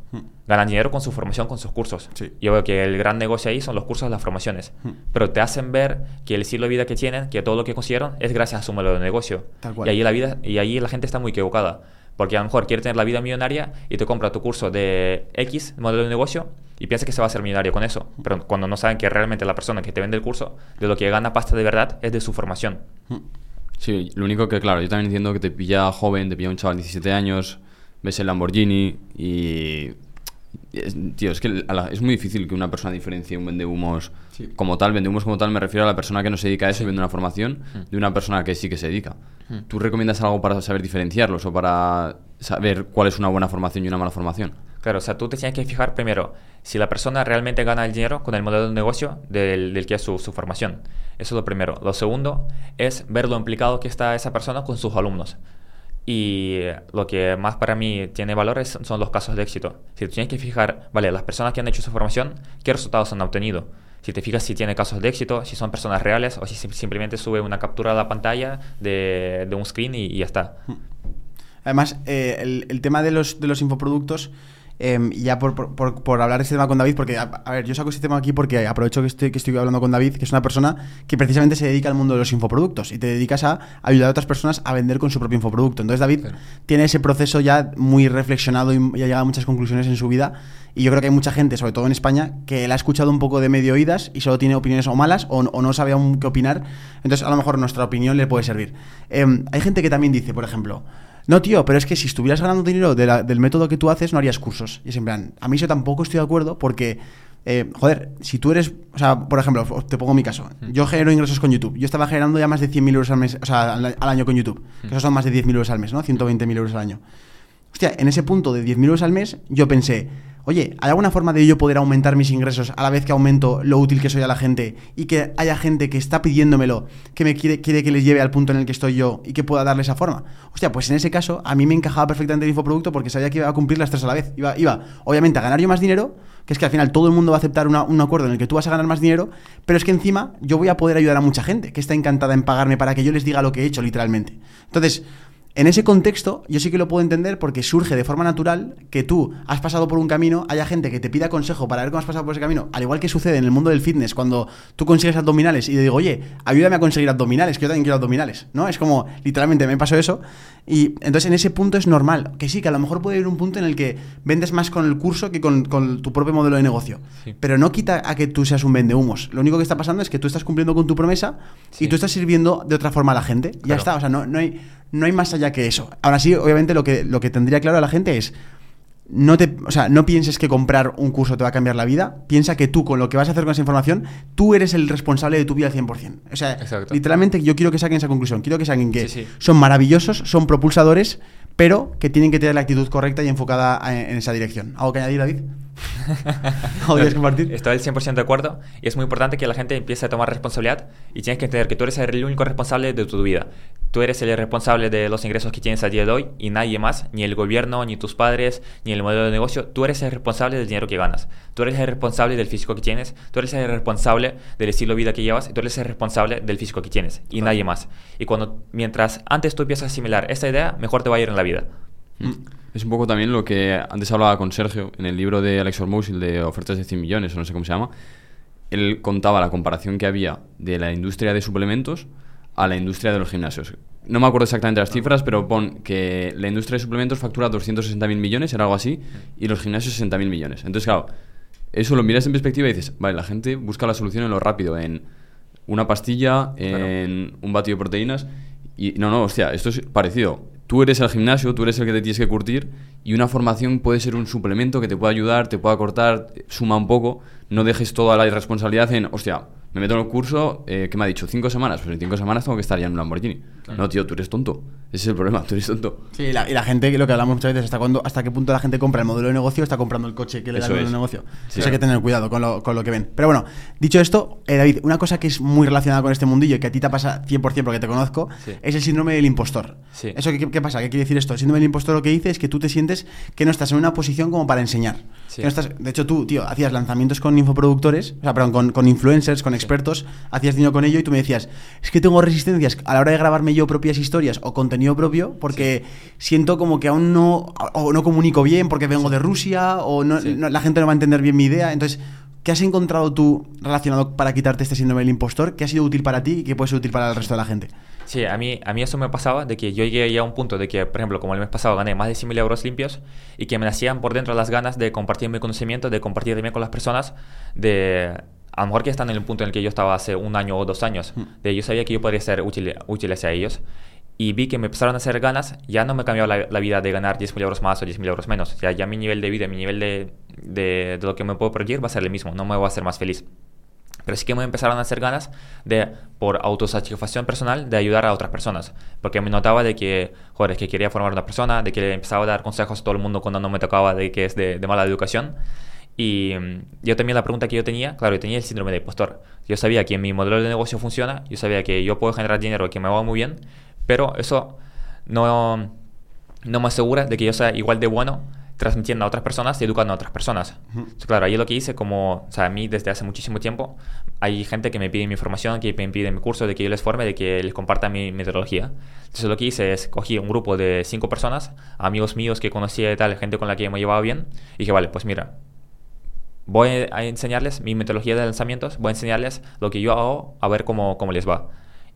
Ganan dinero con su formación, con sus cursos. Sí. Yo veo que el gran negocio ahí son los cursos, las formaciones. Pero te hacen ver que el estilo de vida que tienen, que todo lo que consiguieron, es gracias a su modelo de negocio. Tal cual. Y ahí la vida y ahí la gente está muy equivocada. Porque a lo mejor quiere tener la vida millonaria y te compra tu curso de X modelo de negocio y piensa que se va a hacer millonario con eso. Pero cuando no saben que realmente la persona que te vende el curso, de lo que gana pasta de verdad, es de su formación. Sí, lo único que, claro, yo también entiendo que te pilla joven, te pilla un chaval de 17 años, ves el Lamborghini y... es- tío, es que la- es muy difícil que una persona diferencie un vendehumos Sí. como tal. Vendehumos como tal me refiero a la persona que no se dedica a eso y vende una formación de una persona que sí que se dedica. ¿Tú recomiendas algo para saber diferenciarlos o para saber cuál es una buena formación y una mala formación? Claro, o sea, tú te tienes que fijar primero si la persona realmente gana el dinero con el modelo de negocio del, del que es su, su formación. Eso es lo primero. Lo segundo es ver lo implicado que está esa persona con sus alumnos. Y lo que más para mí tiene valor es- son los casos de éxito. Si tienes que fijar, vale, las personas que han hecho su formación, ¿qué resultados han obtenido? Si te fijas si tiene casos de éxito, si son personas reales o si sim- simplemente sube una captura a la pantalla de, un screen y, ya está. Además, eh, el, el tema de los, de los infoproductos, eh, ya por, por- hablar de este tema con David, porque, a, a ver, yo saco este tema aquí porque aprovecho que estoy, que estoy hablando con David, que es una persona que precisamente se dedica al mundo de los infoproductos y te dedicas a ayudar a otras personas a vender con su propio infoproducto. Entonces, David tiene ese proceso ya muy reflexionado y, y ha llegado a muchas conclusiones en su vida. Y yo creo que hay mucha gente, sobre todo en España, que la ha escuchado un poco de medio oídas y solo tiene opiniones o malas o, o no sabe aún qué opinar. Entonces, a lo mejor nuestra opinión le puede servir. Eh, hay gente que también dice, por ejemplo, no, tío, pero es que si estuvieras ganando dinero de la- del método que tú haces, no harías cursos. Y es en plan, a mí yo tampoco estoy de acuerdo porque, eh, joder, si tú eres, o sea, por ejemplo, te pongo mi caso. Yo genero ingresos con YouTube. Yo estaba generando ya más de 100.000 euros al mes, o sea, al, al año con YouTube. Que esos son más de 10.000 euros al mes, ¿no? 120.000 euros al año. Hostia, en ese punto de 10.000 euros al mes, yo pensé, oye, ¿hay alguna forma de yo poder aumentar mis ingresos a la vez que aumento lo útil que soy a la gente y que haya gente que está pidiéndomelo, que me quiere, quiere que les lleve al punto en el que estoy yo y que pueda darle esa forma? Hostia, pues en ese caso, a mí me encajaba perfectamente el infoproducto porque sabía que iba a cumplir las tres a la vez. Iba, iba obviamente, a ganar yo más dinero, que es que al final todo el mundo va a aceptar un acuerdo en el que tú vas a ganar más dinero, pero es que encima yo voy a poder ayudar a mucha gente que está encantada en pagarme para que yo les diga lo que he hecho, literalmente. Entonces, En ese contexto, yo sí que lo puedo entender porque surge de forma natural que tú has pasado por un camino, haya gente que te pida consejo para ver cómo has pasado por ese camino, al igual que sucede en el mundo del fitness, cuando tú consigues abdominales y te digo, oye, ayúdame a conseguir abdominales, que yo también quiero abdominales, ¿no? Es como, literalmente, me pasó eso. Y entonces en ese punto es normal, que sí, que a lo mejor puede haber un punto en el que vendes más con el curso que con, con tu propio modelo de negocio. Sí. Pero no quita a que tú seas un vendehumos. Lo único que está pasando es que tú estás cumpliendo con tu promesa y tú estás sirviendo de otra forma a la gente. Ya está, o sea, no, no, hay, no hay más allá que eso. Ahora sí, obviamente lo que, lo que tendría claro a la gente es, no, te, o sea, no pienses que comprar un curso te va a cambiar la vida, piensa que tú con lo que vas a hacer con esa información, tú eres el responsable de tu vida al 100%. O sea, Exacto. literalmente yo quiero que saquen esa conclusión, quiero que saquen que Sí, sí. son maravillosos, son propulsadores, pero que tienen que tener la actitud correcta y enfocada en, en esa dirección. ¿Algo que añadir, David? ¿Algo quieres compartir? Estoy al 100% de acuerdo y es muy importante que la gente empiece a tomar responsabilidad y tienes que entender que tú eres el único responsable de tu vida. Tú eres el responsable de los ingresos que tienes a día de hoy y nadie más, ni el gobierno, ni tus padres, ni el modelo de negocio. Tú eres el responsable del dinero que ganas. Tú eres el responsable del físico que tienes. Tú eres el responsable del estilo de vida que llevas. Y tú eres el responsable del físico que tienes y nadie más. Y cuando, mientras antes tú empiezas a asimilar esta idea, mejor te va a ir en la vida. Mm. Es un poco también lo que antes hablaba con Sergio en el libro de Alex el de ofertas de 100 millones, o no sé cómo se llama. Él contaba la comparación que había de la industria de suplementos a la industria de los gimnasios. No me acuerdo exactamente las cifras, pero pon que la industria de suplementos factura 260.000 millones, era algo así, y los gimnasios 60.000 millones. Entonces, claro, eso lo miras en perspectiva y dices, vale, la gente busca la solución en lo rápido, en una pastilla, en un batido de proteínas. Y no, no, hostia, esto es parecido. Tú eres el gimnasio, tú eres el que te tienes que curtir y una formación puede ser un suplemento que te pueda ayudar, te pueda cortar, suma un poco. No dejes toda la irresponsabilidad en, hostia, me meto en el curso, eh, ¿qué me ha dicho? ¿Cinco semanas? Pues en cinco semanas tengo que estar ya en un Lamborghini. No, tío, tú eres tonto. Ese es el problema, tú eres tonto. Sí, y la, y la gente, lo que hablamos muchas veces, hasta cuándo, hasta qué punto la gente compra el modelo de negocio está comprando el coche que le da el modelo es. de negocio. Sí, Eso hay que tener cuidado con lo, con lo que ven. Pero bueno, dicho esto, eh, David, una cosa que es muy relacionada con este mundillo y que a ti te pasa 100% porque te conozco, Sí. es el síndrome del impostor. Sí. ¿Eso qué, qué pasa? ¿Qué quiere decir esto? El síndrome del impostor lo que dice es que tú te sientes que no estás en una posición como para enseñar. Sí. Que no estás, de hecho, tú, tío, hacías lanzamientos con infoproductores, o sea, perdón, con, con influencers, con expertos, hacías dinero con ello y tú me decías, es que tengo resistencias a la hora de grabarme yo propias historias o contenido propio porque siento como que aún no, o no comunico bien porque vengo de Rusia o no, Sí. no- la gente no va a entender bien mi idea. Entonces, ¿qué has encontrado tú relacionado para quitarte este síndrome del impostor? ¿Qué ha sido útil para ti y qué puede ser útil para el resto de la gente? Sí, a mí, a mí eso me pasaba de que yo llegué a un punto de que, por ejemplo, como el mes pasado gané más de 100.000 euros limpios y que me nacían por dentro las ganas de compartir mi conocimiento, de compartir también con las personas, de a lo mejor que están en el punto en el que yo estaba hace un año o dos años, de yo sabía que yo podría ser útil, útil hacia ellos y vi que me empezaron a hacer ganas, ya no me cambió la, la vida de ganar 10.000 euros más o 10.000 euros menos, o sea, ya mi nivel de vida, mi nivel de, de, de lo que me puedo perder va a ser el mismo, no me va a hacer más feliz. Pero sí que me empezaron a hacer ganas de, por autosatisfacción personal, de ayudar a otras personas. Porque me notaba de que, joder, que quería formar una persona, de que le empezaba a dar consejos a todo el mundo cuando no me tocaba, de que es de, de mala educación. Y mm, yo también la pregunta que yo tenía, claro, yo tenía el síndrome de impostor. Yo sabía que mi modelo de negocio funciona, yo sabía que yo puedo generar dinero que me va muy bien, pero eso no, no me asegura de que yo sea igual de bueno transmitiendo a otras personas y educando a otras personas. Entonces, claro, ahí lo que hice, como, o sea, a mí desde hace muchísimo tiempo, hay gente que me pide mi información, que me pide mi curso, de que yo les forme, de que les comparta mi metodología. Entonces lo que hice es, cogí un grupo de cinco personas, amigos míos que conocía y tal, gente con la que me llevaba bien, y dije, vale, pues mira, voy a enseñarles mi metodología de lanzamientos, voy a enseñarles lo que yo hago, a ver cómo, cómo les va.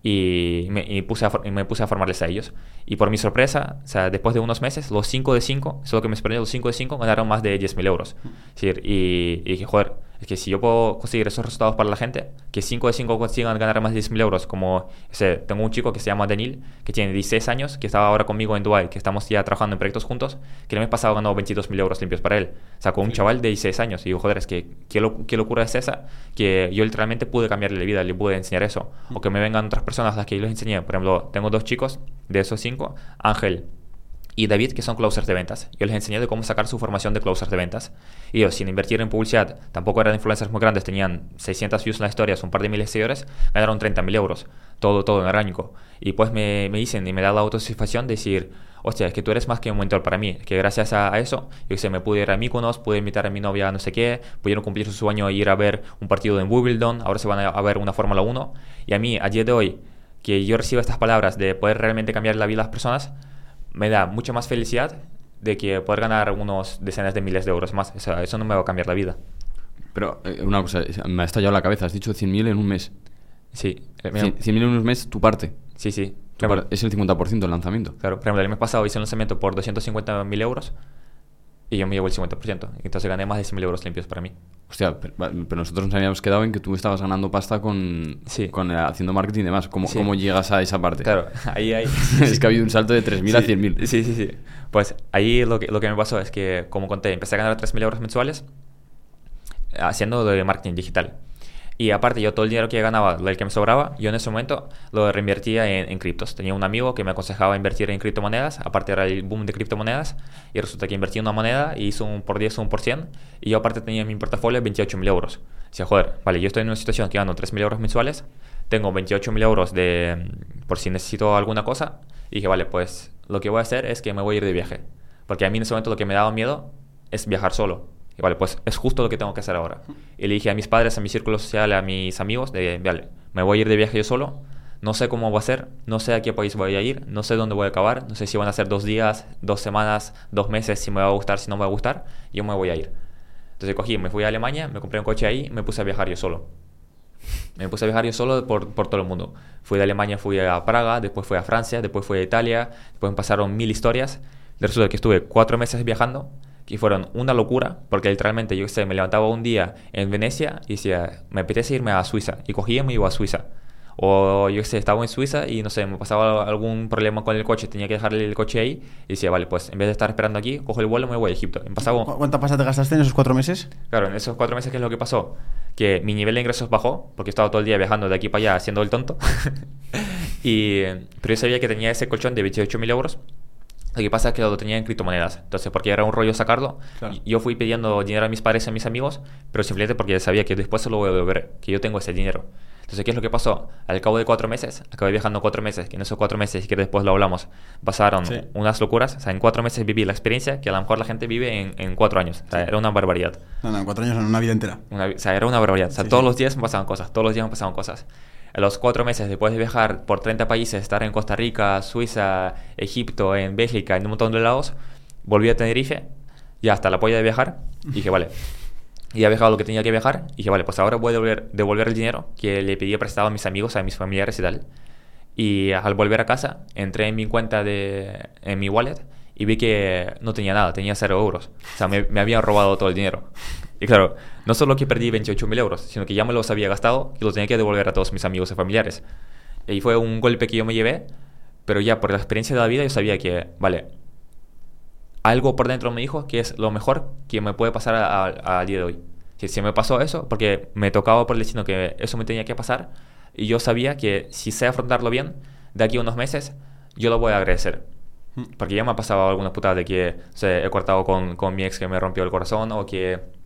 Y me, y puse a, me puse a formarles a ellos. Y por mi sorpresa, o sea, después de unos meses, los 5 de 5, eso es lo que me sorprendió, los 5 de 5 ganaron más de 10.000 euros. Es decir, y, y dije, joder, es que si yo puedo conseguir esos resultados para la gente, que 5 de 5 consigan ganar más de 10.000 euros, como, o sea, tengo un chico que se llama Daniel, que tiene 16 años, que estaba ahora conmigo en Dubai, que estamos ya trabajando en proyectos juntos, que el mes pasado ganó 22.000 euros limpios para él. O sea, con un chaval de 16 años. Y digo, joder, es que qué, lo- qué locura es esa, que yo literalmente pude cambiarle la vida, le pude enseñar eso. O que me vengan otras personas a las que yo les enseñé. Por ejemplo, tengo dos chicos de esos cinco, Ángel y David, que son closers de ventas. Yo les enseñé de cómo sacar su formación de closers de ventas. Y ellos, sin invertir en publicidad, tampoco eran influencers muy grandes, tenían 600 views en las historias, un par de miles de seguidores, ganaron 30.000 euros. Todo, todo en orgánico. Y pues me, me dicen y me da la autosatisfacción de decir, hostia, es que tú eres más que un mentor para mí. Que gracias a, eso, yo sé, me pude ir a Mykonos, pude invitar a mi novia a no sé qué, pudieron cumplir su sueño e ir a ver un partido en Wimbledon, ahora se van a, a ver una Fórmula 1. Y a mí, a día de hoy, que yo recibo estas palabras de poder realmente cambiar la vida de las personas, me da mucha más felicidad de que poder ganar unos decenas de miles de euros más. O sea, eso no me va a cambiar la vida. Pero eh, una cosa, me ha estallado la cabeza. Has dicho 100.000 en un mes. Sí. eh, mira, 100.000 en un mes, tu parte. Sí, sí. Tu par- es el 50% del lanzamiento. Claro, por ejemplo, el mes pasado hice un lanzamiento por 250.000 euros y yo me llevo el 50%. Entonces gané más de 100.000 euros limpios para mí. Hostia, pero, pero nosotros nos habíamos quedado en que tú estabas ganando pasta con, Sí. con eh, haciendo marketing y demás. ¿Cómo, Sí. cómo llegas a esa parte? Claro, ahí hay... es que ha habido un salto de 3.000 a Sí, 100.000. Sí, sí, sí. Pues ahí lo que, lo que me pasó es que, como conté, empecé a ganar 3.000 euros mensuales haciendo de marketing digital. Y aparte, yo todo el dinero que ganaba, el que me sobraba, yo en ese momento lo reinvertía en, criptos. Tenía un amigo que me aconsejaba invertir en criptomonedas, aparte era el boom de criptomonedas, y resulta que invertí una moneda y hizo un por 10 o un por 100, y yo aparte tenía en mi portafolio 28.000 euros. Decía, joder, vale, yo estoy en una situación que gano 3.000 euros mensuales, tengo 28.000 euros de, por si necesito alguna cosa, y dije, vale, pues lo que voy a hacer es que me voy a ir de viaje. Porque a mí en ese momento lo que me daba miedo es viajar solo. Y vale, pues es justo lo que tengo que hacer ahora. Y le dije a mis padres, a mi círculo social, a mis amigos, de, vale, me voy a ir de viaje yo solo, no sé cómo va a ser, no sé a qué país voy a ir, no sé dónde voy a acabar, no sé si van a ser dos días, dos semanas, dos meses, si me va a gustar, si no me va a gustar, yo me voy a ir. Entonces cogí, me fui a Alemania, me compré un coche ahí, me puse a viajar yo solo. Me puse a viajar yo solo por, todo el mundo. Fui de Alemania, fui a Praga, después fui a Francia, después fui a Italia, después me pasaron mil historias. Y resulta que estuve cuatro meses viajando, que fueron una locura, porque literalmente yo sé, me levantaba un día en Venecia y decía, me apetece irme a Suiza. Y cogía y me iba a Suiza. O yo sé, estaba en Suiza y no sé, me pasaba algún problema con el coche, tenía que dejarle el coche ahí y decía, vale, pues en vez de estar esperando aquí, cojo el vuelo y me voy a Egipto. Me pasaba ¿Cu- ¿Cuánta pasta te gastaste en esos cuatro meses? Claro, en esos cuatro meses, ¿qué es lo que pasó? Que mi nivel de ingresos bajó, porque estaba todo el día viajando de aquí para allá haciendo el tonto. y, pero yo sabía que tenía ese colchón de 28.000 euros. Lo que pasa es que lo tenía en criptomonedas. Entonces, porque era un rollo sacarlo, Claro. yo fui pidiendo dinero a mis padres y a mis amigos, pero simplemente porque sabía que después se lo voy a devolver, que yo tengo ese dinero. Entonces, ¿qué es lo que pasó? Al cabo de cuatro meses, acabé viajando cuatro meses, que en esos cuatro meses, que después lo hablamos, pasaron Sí. unas locuras. O sea, en cuatro meses viví la experiencia que a lo mejor la gente vive en, en cuatro años. O sea, era una barbaridad. No, no, en cuatro años, en una vida entera. Una o sea, era una barbaridad. O sea, Sí, todos sí. los días me pasaban cosas, todos los días me pasaban cosas. A los cuatro meses, después de viajar por 30 países, estar en Costa Rica, Suiza, Egipto, en Bélgica, en un montón de lados, volví a Tenerife, ya hasta la polla de viajar, y dije, vale, ya he viajado lo que tenía que viajar, y dije, vale, pues ahora voy a devolver, devolver el dinero que le pedí prestado a mis amigos, a mis familiares y tal. Y al volver a casa, entré en mi cuenta de, en mi wallet, y vi que no tenía nada, tenía cero euros. O sea, me, me habían robado todo el dinero. Y claro, no solo que perdí 28.000 euros, sino que ya me los había gastado y los tenía que devolver a todos mis amigos y familiares. Y fue un golpe que yo me llevé, pero ya por la experiencia de la vida yo sabía que, vale, algo por dentro me dijo que es lo mejor que me puede pasar al día de hoy. Si, si me pasó eso, porque me tocaba por el destino que eso me tenía que pasar, y yo sabía que si sé afrontarlo bien, de aquí a unos meses, yo lo voy a agradecer. Porque ya me ha pasado alguna putada de que o sea, he cortado con, con mi ex que me rompió el corazón o que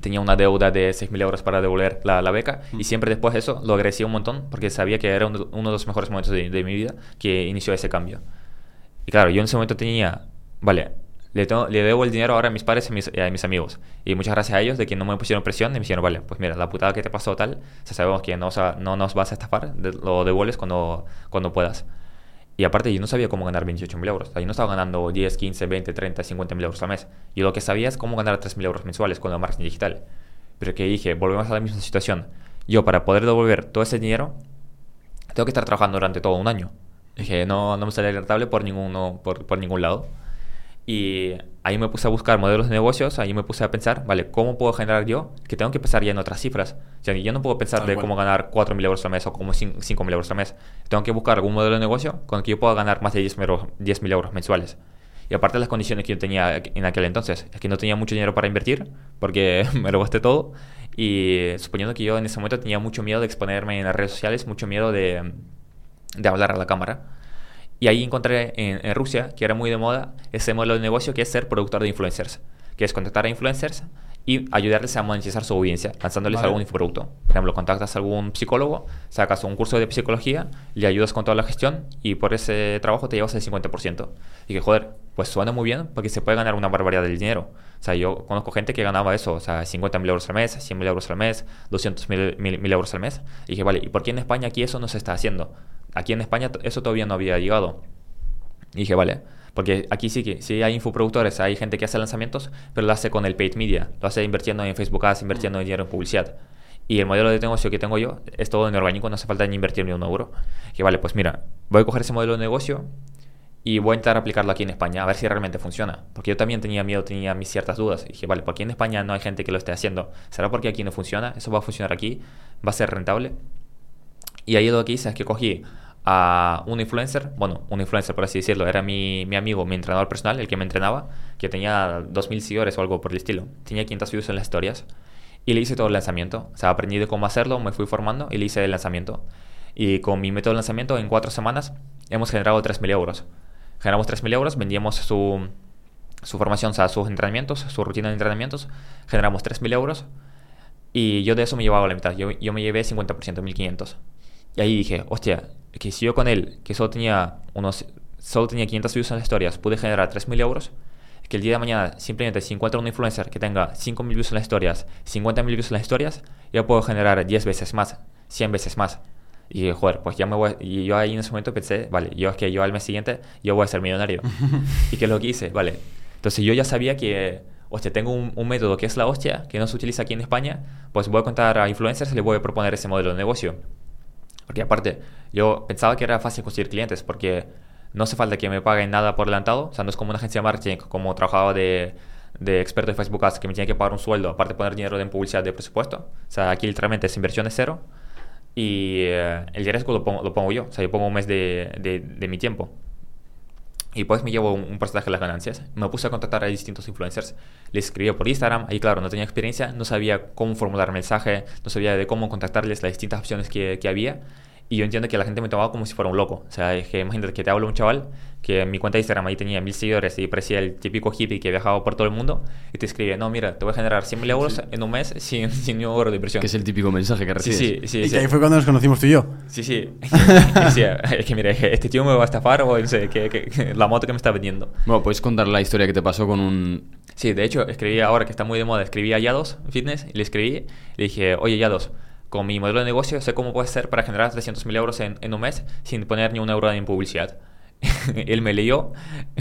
tenía una deuda de 6.000 euros para devolver la, la beca y siempre después de eso lo agradecí un montón porque sabía que era uno, uno de los mejores momentos de, de mi vida que inició ese cambio. Y claro, yo en ese momento tenía, vale, le, tengo- le debo el dinero ahora a mis padres y a mis, y a mis amigos. Y muchas gracias a ellos de que no me pusieron presión y me dijeron, vale, pues mira, la putada que te pasó tal, o sea, sabemos que no, no nos vas a estafar, de- lo devuelves cuando, cuando puedas. Y aparte, yo no sabía cómo ganar 28.000 euros. O sea, yo no estaba ganando 10, 15, 20, 30, 50.000 euros al mes. Yo lo que sabía es cómo ganar 3.000 euros mensuales con el marketing digital. Pero que dije, volvemos a la misma situación. Yo, para poder devolver todo ese dinero, tengo que estar trabajando durante todo un año. Dije, no, no me sale rentable por, ninguno, por, por ningún lado. Y ahí me puse a buscar modelos de negocios, ahí me puse a pensar, vale, ¿cómo puedo generar yo? Que tengo que pensar ya en otras cifras. O sea, yo no puedo pensar Tal de cual. cómo ganar 4.000 euros al mes o como 5.000 euros al mes. Tengo que buscar algún modelo de negocio con el que yo pueda ganar más de 10.000 euros, 10.000 euros mensuales. Y aparte de las condiciones que yo tenía en aquel entonces, es que no tenía mucho dinero para invertir, porque me lo gasté todo. Y suponiendo que yo en ese momento tenía mucho miedo de exponerme en las redes sociales, mucho miedo de, de hablar a la cámara. Y ahí encontré en, en Rusia, que era muy de moda, ese modelo de negocio que es ser productor de influencers, que es contactar a influencers y ayudarles a monetizar su audiencia, lanzándoles Vale. algún infoproducto. Por ejemplo, contactas a algún psicólogo, sacas un curso de psicología, le ayudas con toda la gestión y por ese trabajo te llevas el 50%. Y que, joder, pues suena muy bien porque se puede ganar una barbaridad del dinero. O sea, yo conozco gente que ganaba eso, o sea, 50.000 euros al mes, 100.000 euros al mes, 200.000 mil, mil euros al mes. Y dije, vale, ¿y por qué en España aquí eso no se está haciendo? Aquí en España eso todavía no había llegado. Y dije, vale, porque aquí sí que sí hay infoproductores, hay gente que hace lanzamientos, pero lo hace con el paid media, lo hace invirtiendo en Facebook Ads, invirtiendo en dinero en publicidad. Y el modelo de negocio que tengo yo es todo en orgánico, no hace falta ni invertir ni un euro. Y vale, pues mira, voy a coger ese modelo de negocio y voy a intentar aplicarlo aquí en España, a ver si realmente funciona. Porque yo también tenía miedo, tenía mis ciertas dudas. Y dije, vale, ¿por qué en España no hay gente que lo esté haciendo? ¿Será porque aquí no funciona? ¿Eso va a funcionar aquí? ¿Va a ser rentable? Y ahí lo que hice es que cogí a un influencer, bueno, un influencer por así decirlo, era mi, mi amigo, mi entrenador personal, el que me entrenaba, que tenía 2.000 seguidores o algo por el estilo. Tenía 500 views en las historias. Y le hice todo el lanzamiento. O sea, aprendí de cómo hacerlo, me fui formando y le hice el lanzamiento. Y con mi método de lanzamiento, en cuatro semanas, hemos generado 3.000 euros. Generamos 3.000 euros, vendíamos su, su formación, o sea, sus entrenamientos, su rutina de entrenamientos. Generamos 3.000 euros. Y yo de eso me llevaba la mitad. Yo, yo me llevé 50%, 1.500. Y ahí dije, hostia, que si yo con él, que solo tenía unos solo tenía 500 views en las historias, pude generar 3.000 euros, que el día de mañana simplemente si encuentro un influencer que tenga 5.000 views en las historias, 50.000 views en las historias, yo puedo generar 10 veces más, 100 veces más. Y joder, pues ya me voy. Y yo ahí en ese momento pensé, vale, yo es que yo al mes siguiente yo voy a ser millonario. ¿Y qué es lo que hice? Vale. Entonces yo ya sabía que, hostia, tengo un, un, método que es la hostia, que no se utiliza aquí en España, pues voy a contar a influencers y les voy a proponer ese modelo de negocio. Porque aparte, yo pensaba que era fácil conseguir clientes porque no hace falta que me paguen nada por adelantado. O sea, no es como una agencia de marketing, como trabajaba de, experto de Facebook Ads, que me tiene que pagar un sueldo, aparte de poner dinero en publicidad de presupuesto. O sea, aquí literalmente es inversión de cero y eh, el riesgo lo pongo, lo pongo, yo. O sea, yo pongo un mes de mi tiempo. Y pues me llevo un, un, porcentaje de las ganancias. Me puse a contactar a distintos influencers. Les escribí por Instagram. Ahí, claro, no tenía experiencia. No sabía cómo formular mensaje. No sabía de cómo contactarles las distintas opciones que, que había. Y yo entiendo que la gente me tomaba como si fuera un loco. O sea, es que imagínate que te hablo un chaval que en mi cuenta de Instagram ahí tenía mil seguidores y parecía el típico hippie que viajaba por todo el mundo y te escribe, no, mira, te voy a generar 100 mil euros sí. en un mes sin, sin ni un euro de inversión. Que es el típico mensaje que recibes. Sí, sí, sí. y sí. que ahí fue cuando nos conocimos tú y yo. Sí, sí. y, sí es que mira, este tío me va a estafar o no sé, que, que, la moto que me está vendiendo. Bueno, puedes contar la historia que te pasó con un... Sí, de hecho, escribí ahora que está muy de moda, escribí a Yados Fitness y le escribí, y le dije, oye Yados, con mi modelo de negocio sé cómo puede ser para generar 300.000 euros en, en, un mes sin poner ni un euro en publicidad. Él me leyó,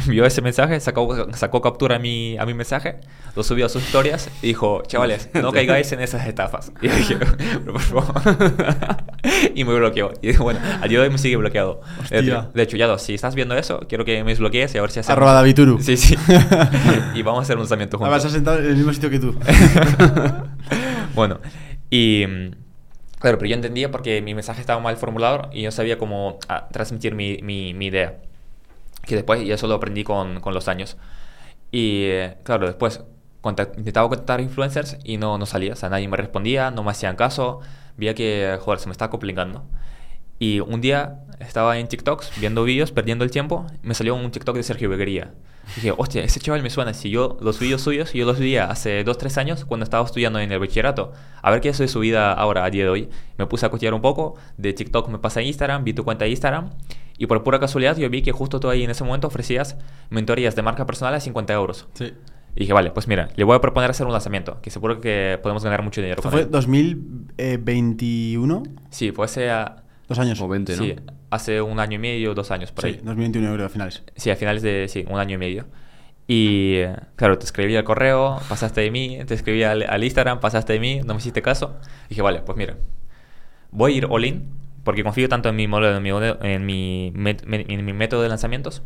vio ese mensaje, sacó, sacó captura a mi, a mi mensaje, lo subió a sus historias y dijo, chavales, no caigáis en esas estafas. Y dije, pero por favor. y me bloqueó. Y bueno, a día de hoy me sigue bloqueado. Hostia. De hecho, ya si estás viendo eso, quiero que me desbloquees y a ver si hacemos... Arroba Davituru. Sí, sí. y vamos a hacer un lanzamiento juntos. Vas a sentar en el mismo sitio que tú. bueno, y... Claro, pero yo entendía porque mi mensaje estaba mal formulado y yo sabía cómo ah, transmitir mi, mi, mi, idea. Que después ya eso lo aprendí con, con los años. Y eh, claro, después intentaba contactar influencers y no, no salía. O sea, nadie me respondía, no me hacían caso. Veía que, joder, se me estaba complicando. Y un día estaba en TikToks viendo vídeos, perdiendo el tiempo. Me salió un TikTok de Sergio Beguería. Dije, hostia, ese chaval me suena. Si yo los vídeos suyos, yo los veía hace 2-3 años cuando estaba estudiando en el bachillerato. A ver qué es de su vida ahora, a día de hoy. Me puse a cochear un poco. De TikTok me pasé a Instagram, vi tu cuenta de Instagram. Y por pura casualidad yo vi que justo tú ahí en ese momento ofrecías mentorías de marca personal a 50 euros. Sí. Y dije, vale, pues mira, le voy a proponer hacer un lanzamiento, que seguro que podemos ganar mucho dinero. ¿Esto fue 2021? Sí, fue hace... Dos años. O 20, ¿no? Sí, hace un año y medio, dos años por sí, ahí. 2021 yo creo, a finales. Sí, a finales de, sí, un año y medio. Y claro, te escribí al correo, pasaste de mí, te escribí al, al, Instagram, pasaste de mí, no me hiciste caso. Dije, vale, pues mira, voy a ir all in, porque confío tanto en mi modelo, en mi, en mi, método de lanzamientos,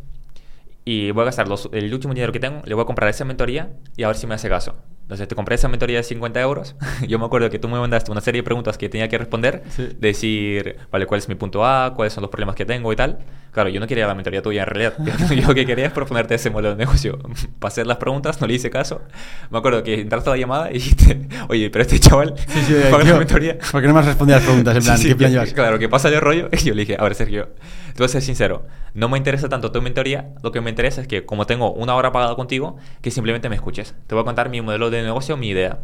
y voy a gastar el último dinero que tengo, le voy a comprar esa mentoría y a ver si me hace caso. Entonces te compré esa mentoría de 50 euros. Yo me acuerdo que tú me mandaste una serie de preguntas que tenía que responder. Sí. Decir, vale, cuál es mi punto A, cuáles son los problemas que tengo y tal. Claro, yo no quería la mentoría tuya en realidad. Yo lo que quería es proponerte ese modelo de negocio. Pasé las preguntas, no le hice caso. Me acuerdo que entraste a la llamada y dijiste, oye, pero este chaval sí, sí, yo, la mentoría. ¿Por qué no me has respondido a las preguntas? En plan, ¿qué plan llevas? Claro, que pasa el rollo. Y yo le dije, a ver, Sergio, te voy a ser sincero. No me interesa tanto tu mentoría. Lo que me interesa es que, como tengo una hora pagada contigo, que simplemente me escuches. Te voy a contar mi modelo de negocio, mi idea.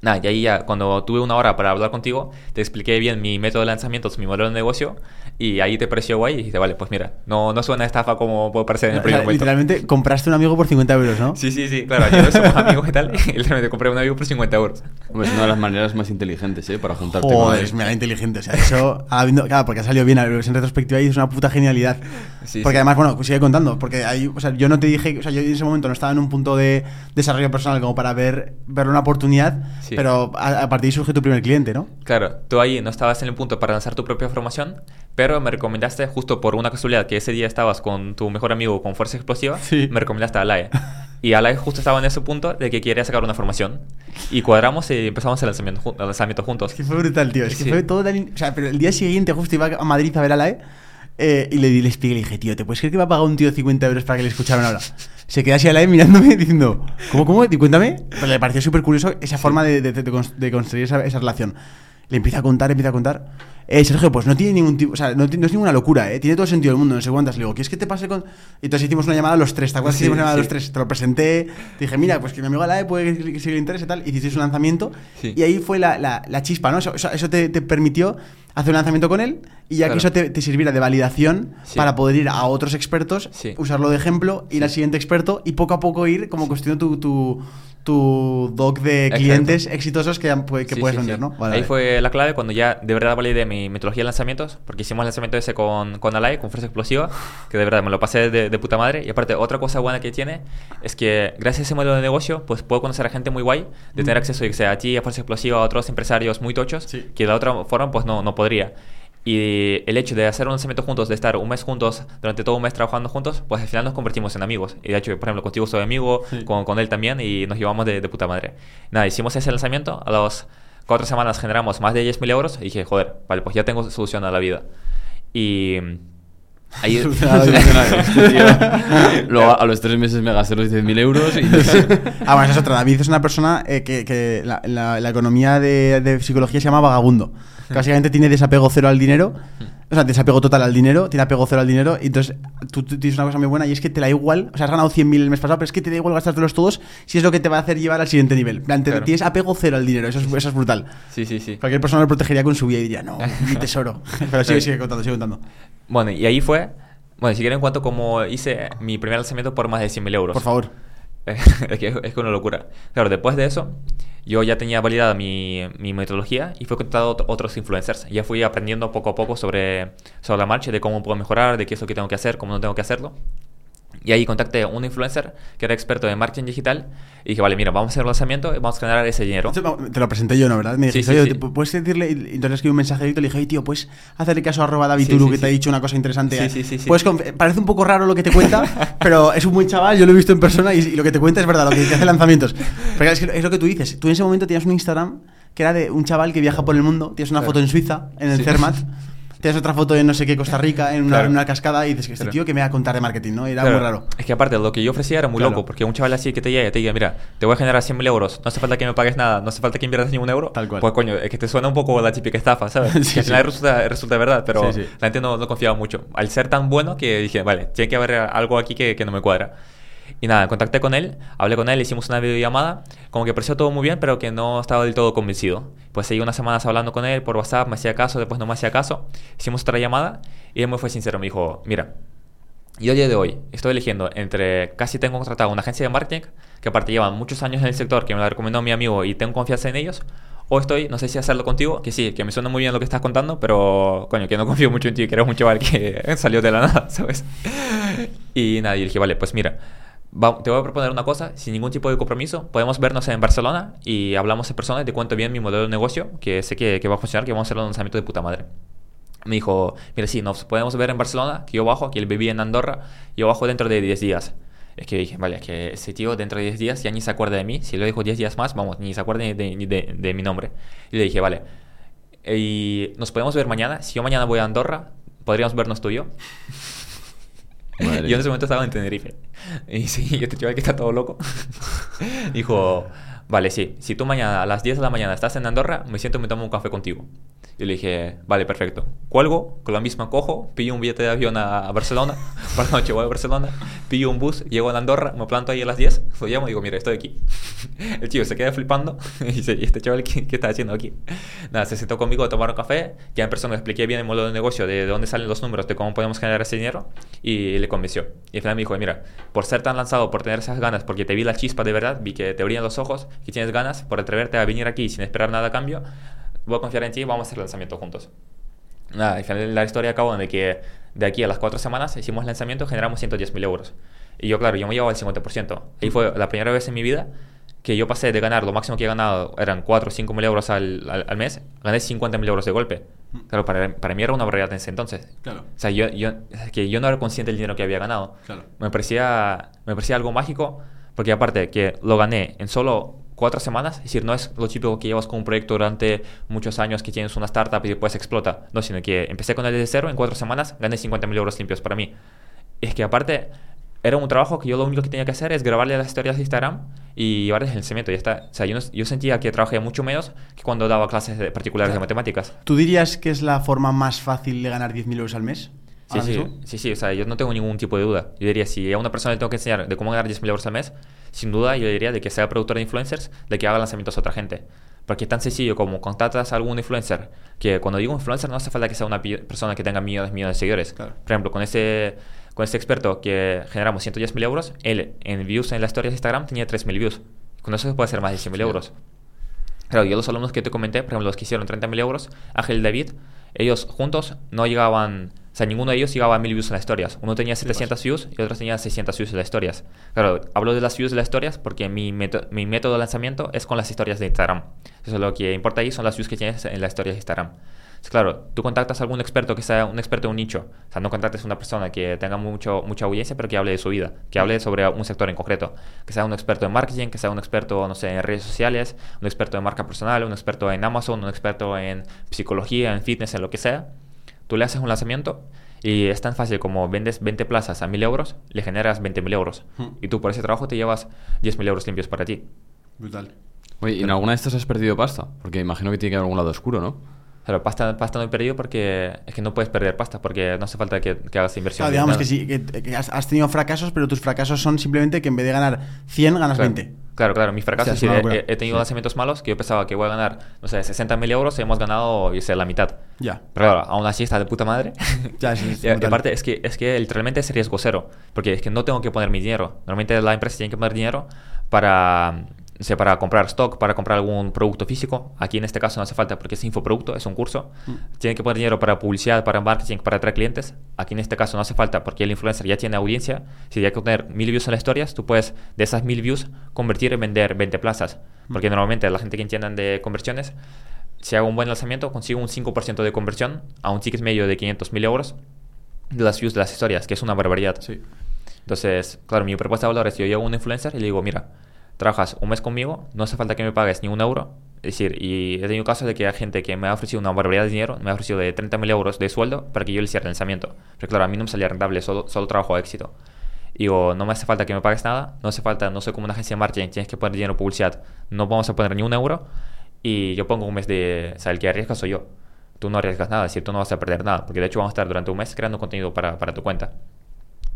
Nada, y ahí ya, cuando tuve una hora para hablar contigo, te expliqué bien mi método de lanzamientos, mi modelo de negocio, y ahí te pareció guay y dijiste, vale, pues mira, no, no suena estafa como puede parecer en el O primer momento. literalmente compraste un amigo por 50 euros, ¿no? Sí, sí, sí, claro, yo no somos amigos y tal, y literalmente compré un amigo por 50 euros. Hombre, es una de las maneras más inteligentes, ¿eh? Para juntarte con Joder, él. es mega inteligente. O sea, eso, habiendo- claro, porque ha salido bien, en retrospectiva y es una puta genialidad. Sí, porque sí. además, bueno, sigue contando, porque hay, o sea, yo no te dije, o sea, yo en ese momento no estaba en un punto de desarrollo personal como para ver, ver una oportunidad, Sí. Pero a, a partir de ahí surge tu primer cliente, ¿no? Claro, tú ahí no estabas en el punto para lanzar tu propia formación, pero me recomendaste justo por una casualidad que ese día estabas con tu mejor amigo con Fuerza Explosiva, Sí. me recomendaste a Alae. Y Alae justo estaba en ese punto de que quería sacar una formación. Y cuadramos y empezamos el lanzamiento, el lanzamiento juntos. Es que fue brutal, tío. Es que Sí. fue todo tan. O sea, pero el día siguiente justo iba a Madrid a ver a la E. eh, y le, di- le expliqué, le dije, tío, ¿te puedes creer que me ha pagado un tío 50 euros para que le escucharan ahora? Se queda así a la mirándome diciendo, ¿cómo, cómo? Y Cuéntame. Pero le pareció súper curioso esa forma de, de- de de construir esa, esa relación. Le empieza a contar, empieza a contar. Eh, Sergio, pues no tiene ningún tipo, o sea, no, no es ninguna locura, ¿eh? Tiene todo el sentido del mundo, no sé cuántas. Le digo, ¿quieres que te pase con...? Y entonces hicimos una llamada a los tres, ¿te acuerdas que Sí, hicimos una llamada a los sí. tres? Te lo presenté, te dije, mira, pues que mi amigo Alae puede que, que si le interese y tal. Hicisteis un lanzamiento Sí. y ahí fue la, la- la chispa, ¿no? Eso, eso- eso te, te permitió hacer un lanzamiento con él y ya que eso te, te sirviera de validación Sí. para poder ir a otros expertos, Sí. usarlo de ejemplo, ir al siguiente experto y poco a poco ir como construyendo tu, tu, tu doc de Exacto. clientes exitosos que, que Sí, puedes sí, vender, sí. ¿no? Vale, Ahí vale. fue la clave cuando ya de verdad validé mi metodología de lanzamientos, porque hicimos el lanzamiento ese con, con Alay, con Fuerza Explosiva, que de verdad me lo pasé de, de puta madre. Y aparte, otra cosa buena que tiene es que gracias a ese modelo de negocio, pues puedo conocer a gente muy guay, de tener acceso, yo que sé, a ti, a Fuerza Explosiva, a otros empresarios muy tochos, que de la otra forma, pues no, no podría. Y el hecho de hacer un lanzamiento juntos, de estar un mes juntos, durante todo un mes trabajando juntos, pues al final nos convertimos en amigos. Y de hecho, por ejemplo, contigo soy amigo, Sí. con, con él también, y nos llevamos de, de puta madre. Nada, hicimos ese lanzamiento, a las cuatro semanas generamos más de 10.000 euros, y dije, joder, vale, pues ya tengo solución a la vida. Y ahí... Luego a los tres meses me gasté los 10.000 euros y... Ah, bueno, esa es otra. David es una persona eh, que, que la, la- la economía de, de psicología se llama vagabundo. Básicamente tiene desapego cero al dinero. O sea, desapego total al dinero, tiene apego cero al dinero. Y entonces tú, tú tienes una cosa muy buena y es que te da igual. O sea, has ganado 100.000 el mes pasado, pero es que te da igual gastártelos todos si es lo que te va a hacer llevar al siguiente nivel. Plan, te- Claro. Tienes apego cero al dinero. Eso es, eso es brutal. Sí, sí, sí. Cualquier persona lo protegería con su vida y diría, no, mi tesoro. Pero sigue, sigue contando, sigue contando. Bueno, y ahí fue... Bueno, si quieren cuento cómo hice mi primer lanzamiento por más de 100.000 euros. Por favor. es que es una locura. Claro, después de eso, yo ya tenía validada mi, mi metodología y fui contactado a otros influencers. Ya fui aprendiendo poco a poco sobre, sobre la marcha, de cómo puedo mejorar, de qué es lo que tengo que hacer, cómo no tengo que hacerlo. Y ahí contacté a un influencer que era experto en marketing digital y dije, vale, mira, vamos a hacer el lanzamiento y vamos a generar ese dinero. Te lo presenté yo, ¿no? ¿Verdad? Me Sí, dijiste, sí, sí. ¿te- ¿puedes decirle? Y entonces escribí un mensaje directo y le dije, oye, tío, ¿puedes hacerle caso a arroba David Sí, Turu, sí, que te ha sí. dicho una cosa interesante? Sí, sí, sí, sí. Conf- Parece un poco raro lo que te cuenta, pero es un buen chaval, yo lo he visto en persona y, y lo que te cuenta es verdad, lo que hace lanzamientos. Pero es, que es lo que tú dices. Tú en ese momento tenías un Instagram que era de un chaval que viaja por el mundo, tienes una Claro. foto en Suiza, en el Sí. Cermat. Tienes otra foto en no sé qué, Costa Rica, en una, Claro. en una cascada, y dices que este Claro. tío que me va a contar de marketing, ¿no? Era Claro, muy raro. Es que aparte, lo que yo ofrecía era muy loco, porque un chaval así que te llegue y te diga, mira, te voy a generar 100.000 euros, no hace falta que me pagues nada, no hace falta que inviertas ni un euro. Tal cual. Pues coño, es que te suena un poco la típica estafa, ¿sabes? Sí, que al sí. final resulta, resulta verdad, pero Sí, sí. la gente no, no confiaba mucho. Al ser tan bueno que dije, vale, tiene que haber algo aquí que, que no me cuadra. Y nada, contacté con él, hablé con él, hicimos una videollamada, como que pareció todo muy bien, pero que no estaba del todo convencido. Pues seguí unas semanas hablando con él por WhatsApp, me hacía caso, después no me hacía caso. Hicimos otra llamada y él me fue sincero, me dijo, mira, yo a día de hoy estoy eligiendo entre casi tengo contratado una agencia de marketing, que aparte llevan muchos años en el sector, que me la recomendó mi amigo y tengo confianza en ellos, o estoy, no sé si hacerlo contigo, que sí, que me suena muy bien lo que estás contando, pero coño, que no confío mucho en ti, que eres un chaval que salió de la nada, ¿sabes? Y nada, y dije, vale, pues mira, va- te voy a proponer una cosa, sin ningún tipo de compromiso, podemos vernos en Barcelona y hablamos en persona y te cuento bien mi modelo de negocio, que sé que, que va a funcionar, que vamos a hacer un lanzamiento de puta madre. Me dijo, mira, sí, nos podemos ver en Barcelona, que yo bajo, que él vivía en Andorra, yo bajo dentro de 10 días. Es que dije, vale, es que ese tío dentro de 10 días ya ni se acuerda de mí, si lo dijo 10 días más, vamos, ni se acuerda ni de, ni de- de mi nombre. Y le dije, vale, y nos podemos ver mañana, si yo mañana voy a Andorra, podríamos vernos tú y yo. Madre. Yo en ese momento estaba en Tenerife. Y sí, este chaval que está todo loco. dijo, vale, sí, si tú mañana a las 10 de la mañana estás en Andorra, me siento y me tomo un café contigo. Y le dije, vale, perfecto. Cuelgo, con la misma cojo, pillo un billete de avión a Barcelona, por la noche voy a Barcelona, pillo un bus, llego a Andorra, me planto ahí a las 10, lo llamo y digo, mira, estoy aquí. El chico se queda flipando y dice, ¿y este chaval qué, qué está haciendo aquí? Nada, se sentó conmigo a tomar un café, ya en persona le expliqué bien el modelo de negocio, de dónde salen los números, de cómo podemos generar ese dinero y le convenció. Y al final me dijo, mira, por ser tan lanzado, por tener esas ganas, porque te vi la chispa de verdad, vi que te brillan los ojos, que tienes ganas, por atreverte a venir aquí sin esperar nada a cambio, voy a confiar en ti y vamos a hacer el lanzamiento juntos. Nada, al final la historia acabó en que de aquí a las cuatro semanas hicimos el lanzamiento, generamos 110.000 euros. Y yo, claro, yo me llevaba el 50%. Y fue la primera vez en mi vida que yo pasé de ganar, lo máximo que he ganado eran 4 o 5 mil euros al, al, al, mes, gané 50 mil euros de golpe. Claro, para, para, mí era una barbaridad en ese entonces. Claro. O sea, yo, yo, que yo no era consciente del dinero que había ganado. Claro. Me, parecía, me parecía algo mágico, porque aparte que lo gané en solo cuatro semanas, es decir, no es lo típico que llevas con un proyecto durante muchos años, que tienes una startup y después explota, no, sino que empecé con él desde cero, en cuatro semanas gané 50 mil euros limpios para mí. Es que aparte era un trabajo que yo lo único que tenía que hacer es grabarle las historias de Instagram y llevarles el. Y ya está. O sea, yo, no, yo, sentía que trabajé mucho menos que cuando daba clases de particulares claro. de matemáticas. ¿Tú dirías que es la forma más fácil de ganar 10.000 euros al mes? Sí, sí, sí, sí, o sea, yo no tengo ningún tipo de duda. Yo diría, si a una persona le tengo que enseñar de cómo ganar 10.000 euros al mes, sin duda yo diría de que sea productor de influencers, de que haga lanzamientos a otra gente. Porque es tan sencillo como contratas a algún influencer, que cuando digo influencer no hace falta que sea una persona que tenga millones, millones de seguidores. Claro. Por ejemplo, con ese con este experto que generamos 110.000 euros, él en views en las historias de Instagram tenía 3.000 views. Con eso se puede hacer más de 100.000 sí. euros. Claro, yo los alumnos que te comenté, por ejemplo, los que hicieron 30.000 euros, Ángel y David, ellos juntos no llegaban, sea, ninguno de ellos llegaba a 1.000 views en las historias. Uno tenía 700 views y otro tenía 600 views en las historias. Claro, hablo de las views de las historias porque mi, método, mi método de lanzamiento es con las historias de Instagram. Eso lo que importa ahí son las views que tienes en las historias de Instagram. Claro, tú contactas a algún experto que sea un experto en un nicho. O sea, no contactes a una persona que tenga mucho, mucha audiencia, pero que hable de su vida, que hable sobre un sector en concreto. Que sea un experto en marketing, que sea un experto, no sé, en redes sociales, un experto en marca personal, un experto en Amazon, un experto en psicología, en fitness, en lo que sea. Tú le haces un lanzamiento y es tan fácil como vendes 20 plazas a 1000 euros, le generas 20.000 euros. Hmm. Y tú por ese trabajo te llevas 10.000 euros limpios para ti. Brutal. Oye, ¿y en alguna de estas has perdido pasta? Porque imagino que tiene que haber algún lado oscuro, ¿no? Pero pasta, pasta no he perdido porque es que no puedes perder pasta, porque no hace falta que, que hagas inversión. Claro, digamos que sí, que, que has, tenido fracasos, pero tus fracasos son simplemente que en vez de ganar 100, ganas claro. 20. Claro, claro, mis fracasos, O sea, sí, he, he tenido Sí. lanzamientos malos que yo pensaba que voy a ganar, no sé, 60 mil euros y hemos ganado, y sé, la mitad. Ya. Pero claro, aún así está de puta madre. Ya, sí, es y, aparte, es que, es que literalmente es riesgo cero, porque es que no tengo que poner mi dinero. Normalmente la empresa tiene que poner dinero para, sé, para comprar stock, para comprar algún producto físico. Aquí en este caso no hace falta porque es infoproducto, es un curso. Mm. Tienen que poner dinero para publicidad, para marketing, para atraer clientes. Aquí en este caso no hace falta porque el influencer ya tiene audiencia. Si hay que tener mil views en las historias, tú puedes de esas mil views convertir en vender 20 plazas. Porque normalmente la gente que entiendan de conversiones, si hago un buen lanzamiento, consigo un 5% de conversión a un ticket medio de 500 mil euros de las views de las historias, que es una barbaridad. Sí. Entonces, claro, mi propuesta de valor es yo llego a un influencer y le digo, mira, trabajas un mes conmigo, no hace falta que me pagues ni un euro. Es decir, y he tenido casos de que hay gente que me ha ofrecido una barbaridad de dinero, me ha ofrecido de 30.000 euros de sueldo para que yo le hiciera el lanzamiento. Pero claro, a mí no me salía rentable, solo, solo trabajo a éxito. Y digo, no me hace falta que me pagues nada, no hace falta, no soy como una agencia de marketing, tienes que poner dinero en publicidad, no vamos a poner ni un euro y yo pongo un mes de, o sea, el que arriesga soy yo. Tú no arriesgas nada, es decir, tú no vas a perder nada, porque de hecho vamos a estar durante un mes creando contenido para, para tu cuenta.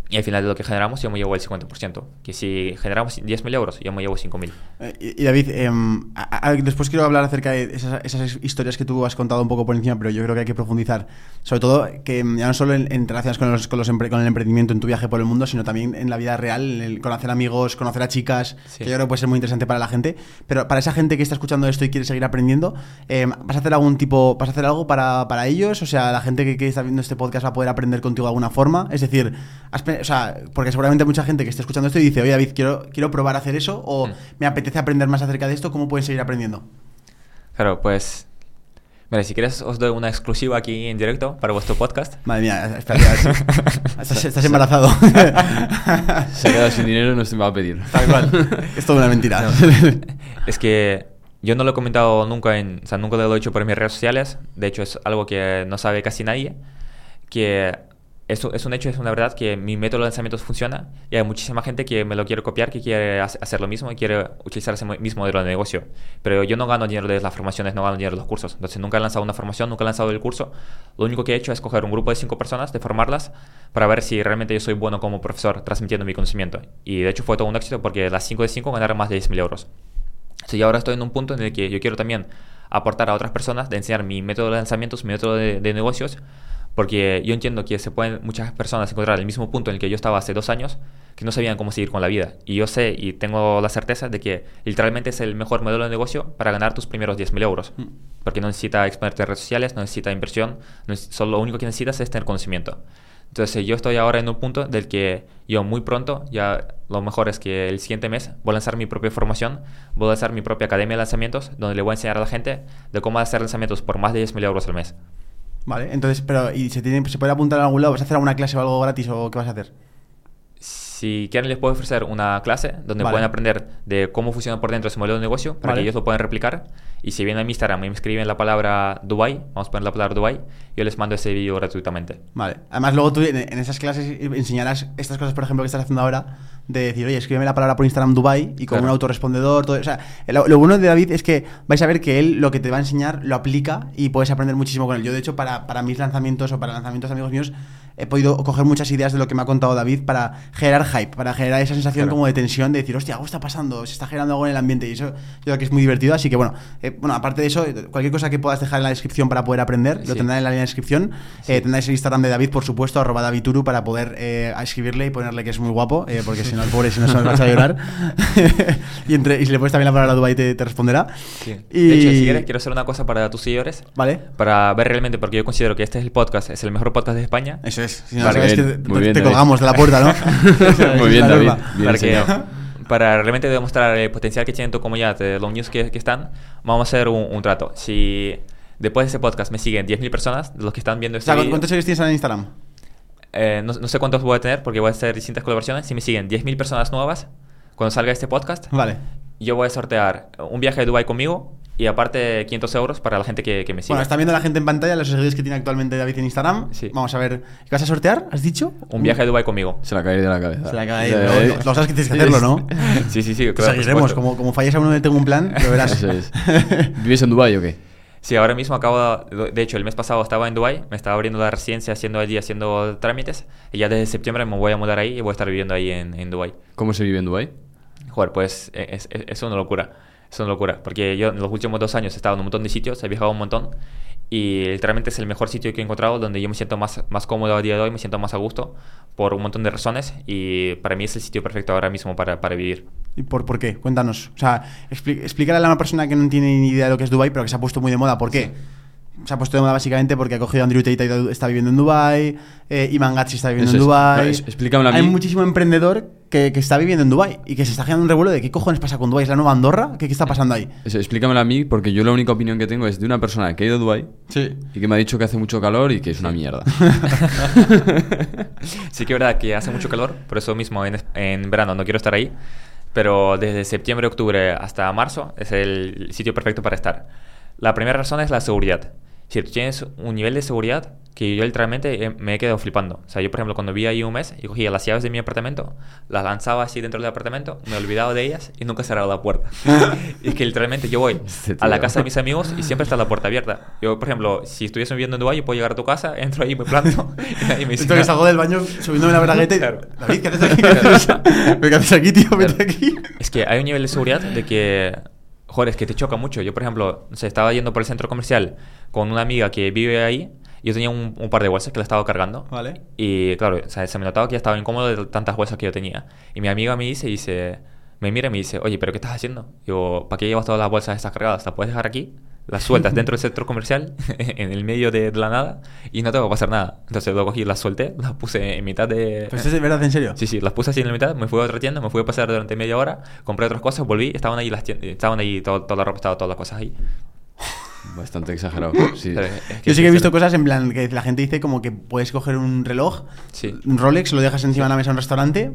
Y al final de lo que generamos, yo me llevo el 50%. Que si generamos 10.000 euros, yo me llevo 5.000. Eh, y David, em, a- a- después quiero hablar acerca de esas, esas historias que tú has contado un poco por encima, pero yo creo que hay que profundizar. Sobre todo, que em, ya no solo en, en relaciones con, los, con, los empre- con el emprendimiento en tu viaje por el mundo, sino también en la vida real, en el conocer amigos, conocer a chicas, Sí. que yo creo que puede ser muy interesante para la gente. Pero para esa gente que está escuchando esto y quiere seguir aprendiendo, em, ¿vas a hacer algún tipo, vas a hacer algo para, para ellos? O sea, la gente que, que está viendo este podcast va a poder aprender contigo de alguna forma. Es decir, has o sea, porque seguramente mucha gente que esté escuchando esto y dice, oye David, quiero, quiero probar a hacer eso o Mm. me apetece aprender más acerca de esto, ¿cómo pueden seguir aprendiendo? Claro, pues. Mira, si quieres, os doy una exclusiva aquí en directo para vuestro podcast. Madre mía, espera, estás, estás embarazado. Se ha quedado sin dinero y no se me va a pedir. Tal cual. Es toda una mentira. Es que yo no lo he comentado nunca en. O sea, nunca lo he hecho por mis redes sociales. De hecho, es algo que no sabe casi nadie. Que eso es un hecho, es una verdad que mi método de lanzamientos funciona y hay muchísima gente que me lo quiere copiar, que quiere hacer lo mismo y quiere utilizar ese mismo modelo de negocio. Pero yo no gano dinero de las formaciones, no gano dinero de los cursos. Entonces nunca he lanzado una formación, nunca he lanzado el curso. Lo único que he hecho es coger un grupo de cinco personas, de formarlas, para ver si realmente yo soy bueno como profesor transmitiendo mi conocimiento. Y de hecho fue todo un éxito porque las 5 de 5 ganaron más de 10.000 euros. Entonces, y ahora estoy en un punto en el que yo quiero también aportar a otras personas, de enseñar mi método de lanzamientos, mi método de, de negocios, porque yo entiendo que se pueden muchas personas encontrar el mismo punto en el que yo estaba hace dos años, que no sabían cómo seguir con la vida. Y yo sé y tengo la certeza de que literalmente es el mejor modelo de negocio para ganar tus primeros 10.000 euros. Mm. Porque no necesita exponerte en redes sociales, no necesita inversión, no solo lo único que necesitas es tener conocimiento. Entonces yo estoy ahora en un punto del que yo muy pronto, ya lo mejor es que el siguiente mes voy a lanzar mi propia formación, voy a lanzar mi propia academia de lanzamientos, donde le voy a enseñar a la gente de cómo hacer lanzamientos por más de 10.000 euros al mes. Vale, entonces, pero ¿y se, tiene, se puede apuntar a algún lado? ¿Vas a hacer alguna clase o algo gratis o qué vas a hacer? Si quieren les puedo ofrecer una clase donde pueden aprender de cómo funciona por dentro ese modelo de negocio para que ellos lo puedan replicar. Y si vienen a mi Instagram y me escriben la palabra Dubai, vamos a poner la palabra Dubai, yo les mando ese vídeo gratuitamente. Vale. Además luego tú en, esas clases enseñarás estas cosas, por ejemplo, que estás haciendo ahora, de decir, oye, escríbeme la palabra por Instagram Dubai y con un autorrespondedor. Todo, o sea, lo, lo, bueno de David es que vais a ver que él lo que te va a enseñar lo aplica y puedes aprender muchísimo con él. Yo, de hecho, para, para mis lanzamientos o para lanzamientos de amigos míos, he podido coger muchas ideas de lo que me ha contado David para generar hype, para generar esa sensación como de tensión, de decir, hostia, algo está pasando, se está generando algo en el ambiente y eso yo creo que es muy divertido. Así que bueno, eh, bueno, aparte de eso, cualquier cosa que puedas dejar en la descripción para poder aprender, lo tendrás en la línea de descripción. Eh, tendréis el Instagram de David, por supuesto, arroba Daviduru para poder eh, escribirle y ponerle que es muy guapo, porque si no, el pobre, si no se nos va a llorar. y, entre, y si le pones también la palabra a Dubai te, te responderá. Y... De hecho, si quieres, quiero hacer una cosa para tus seguidores. Vale. Para ver realmente, porque yo considero que este es el podcast, es el mejor podcast de España. Eso es. Si no sabes que te, colgamos de la puerta, ¿no? muy bien, David. para, para realmente demostrar el potencial que tienen tu comunidad, los news que, que están, vamos a hacer un, trato. Si después de ese podcast me siguen 10.000 personas, de los que están viendo este o ¿Cuántos seguidores tienes en Instagram? Eh, no, no, sé cuántos voy a tener porque voy a hacer distintas colaboraciones. Si me siguen 10.000 personas nuevas cuando salga este podcast, vale. Yo voy a sortear un viaje a Dubai conmigo y aparte 500 euros para la gente que, que me sigue. Bueno, está viendo la gente en pantalla los seguidores que tiene actualmente David en Instagram. Sí. Vamos a ver. ¿Qué vas a sortear? ¿Has dicho? Un viaje a Dubai conmigo. Se la cae de la cabeza. Se la cae. de Lo, sabes que tienes que hacerlo, ¿no? sí, sí, sí. Claro, seguiremos. Como, como falles a uno de Tengo un plan, lo verás. Eso es. ¿Vives en Dubai o qué? Sí, ahora mismo acabo, de hecho el mes pasado estaba en Dubai, me estaba abriendo la residencia, haciendo allí, haciendo trámites, y ya desde septiembre me voy a mudar ahí y voy a estar viviendo ahí en, en Dubai. ¿Cómo se vive en Dubai? Joder, pues e, es, es, es una locura es una locura. Porque yo en los últimos dos años he estado en un montón de sitios, he viajado un montón. Y literalmente es el mejor sitio que he encontrado donde yo me siento más, más cómodo a día de hoy, me siento más a gusto por un montón de razones. Y para mí es el sitio perfecto ahora mismo para, para vivir. ¿Y por, por qué? Cuéntanos. O sea, explícale a una persona que no tiene ni idea de lo que es Dubai, pero que se ha puesto muy de moda. ¿Por qué? se ha puesto de moda básicamente porque ha cogido a Andrew Tate y está viviendo en Dubai, eh, Iman Gatsi está viviendo en Dubai. explícame a mí. Hay muchísimo emprendedor que, que, está viviendo en Dubai y que se está generando un revuelo de qué cojones pasa con Dubai, es la nueva Andorra, ¿qué, qué está pasando ahí? Eso, explícamelo a mí porque yo la única opinión que tengo es de una persona que ha ido a Dubai sí. y que me ha dicho que hace mucho calor y que es una mierda. sí que es verdad que hace mucho calor, por eso mismo en, en verano no quiero estar ahí, pero desde septiembre, octubre hasta marzo es el sitio perfecto para estar. La primera razón es la seguridad si tú tienes un nivel de seguridad que yo literalmente me he quedado flipando. O sea, yo por ejemplo cuando vi ahí un mes, y cogía las llaves de mi apartamento, las lanzaba así dentro del apartamento, me olvidaba de ellas y nunca cerraba la puerta. y es que literalmente yo voy a la casa de mis amigos y siempre está la puerta abierta. Yo, por ejemplo, si estuviese viviendo en Dubái, yo puedo llegar a tu casa, entro ahí, me planto y me dice que salgo del baño subiéndome la bragueta y... David, ¿qué haces aquí? ¿Qué haces aquí, tío? Vete aquí. Es que hay un nivel de seguridad de que joder, es que te choca mucho. Yo, por ejemplo, se estaba yendo por el centro comercial con una amiga que vive ahí. Yo tenía un, par de bolsas que la estaba cargando. Vale. Y claro, o sea, se me notaba que ya estaba incómodo de tantas bolsas que yo tenía. Y mi amiga me dice, dice, me mira y me dice, oye, ¿pero qué estás haciendo? Digo, ¿para qué llevas todas las bolsas estas cargadas? ¿Las puedes dejar aquí? Las sueltas dentro del centro comercial, en el medio de, la nada, y no te va a pasar nada. Entonces lo cogí, las solté, las puse en mitad de... ¿Pues es de verdad, en serio? Sí, sí, las puse así en la mitad, me fui a otra tienda, me fui a pasar durante media hora, compré otras cosas, volví, estaban ahí las estaban ahí toda la ropa, estaban todas las cosas ahí. Bastante exagerado. Sí. Yo sí que he visto cosas en plan que la gente dice como que puedes coger un reloj, un Rolex, lo dejas encima de la mesa en un restaurante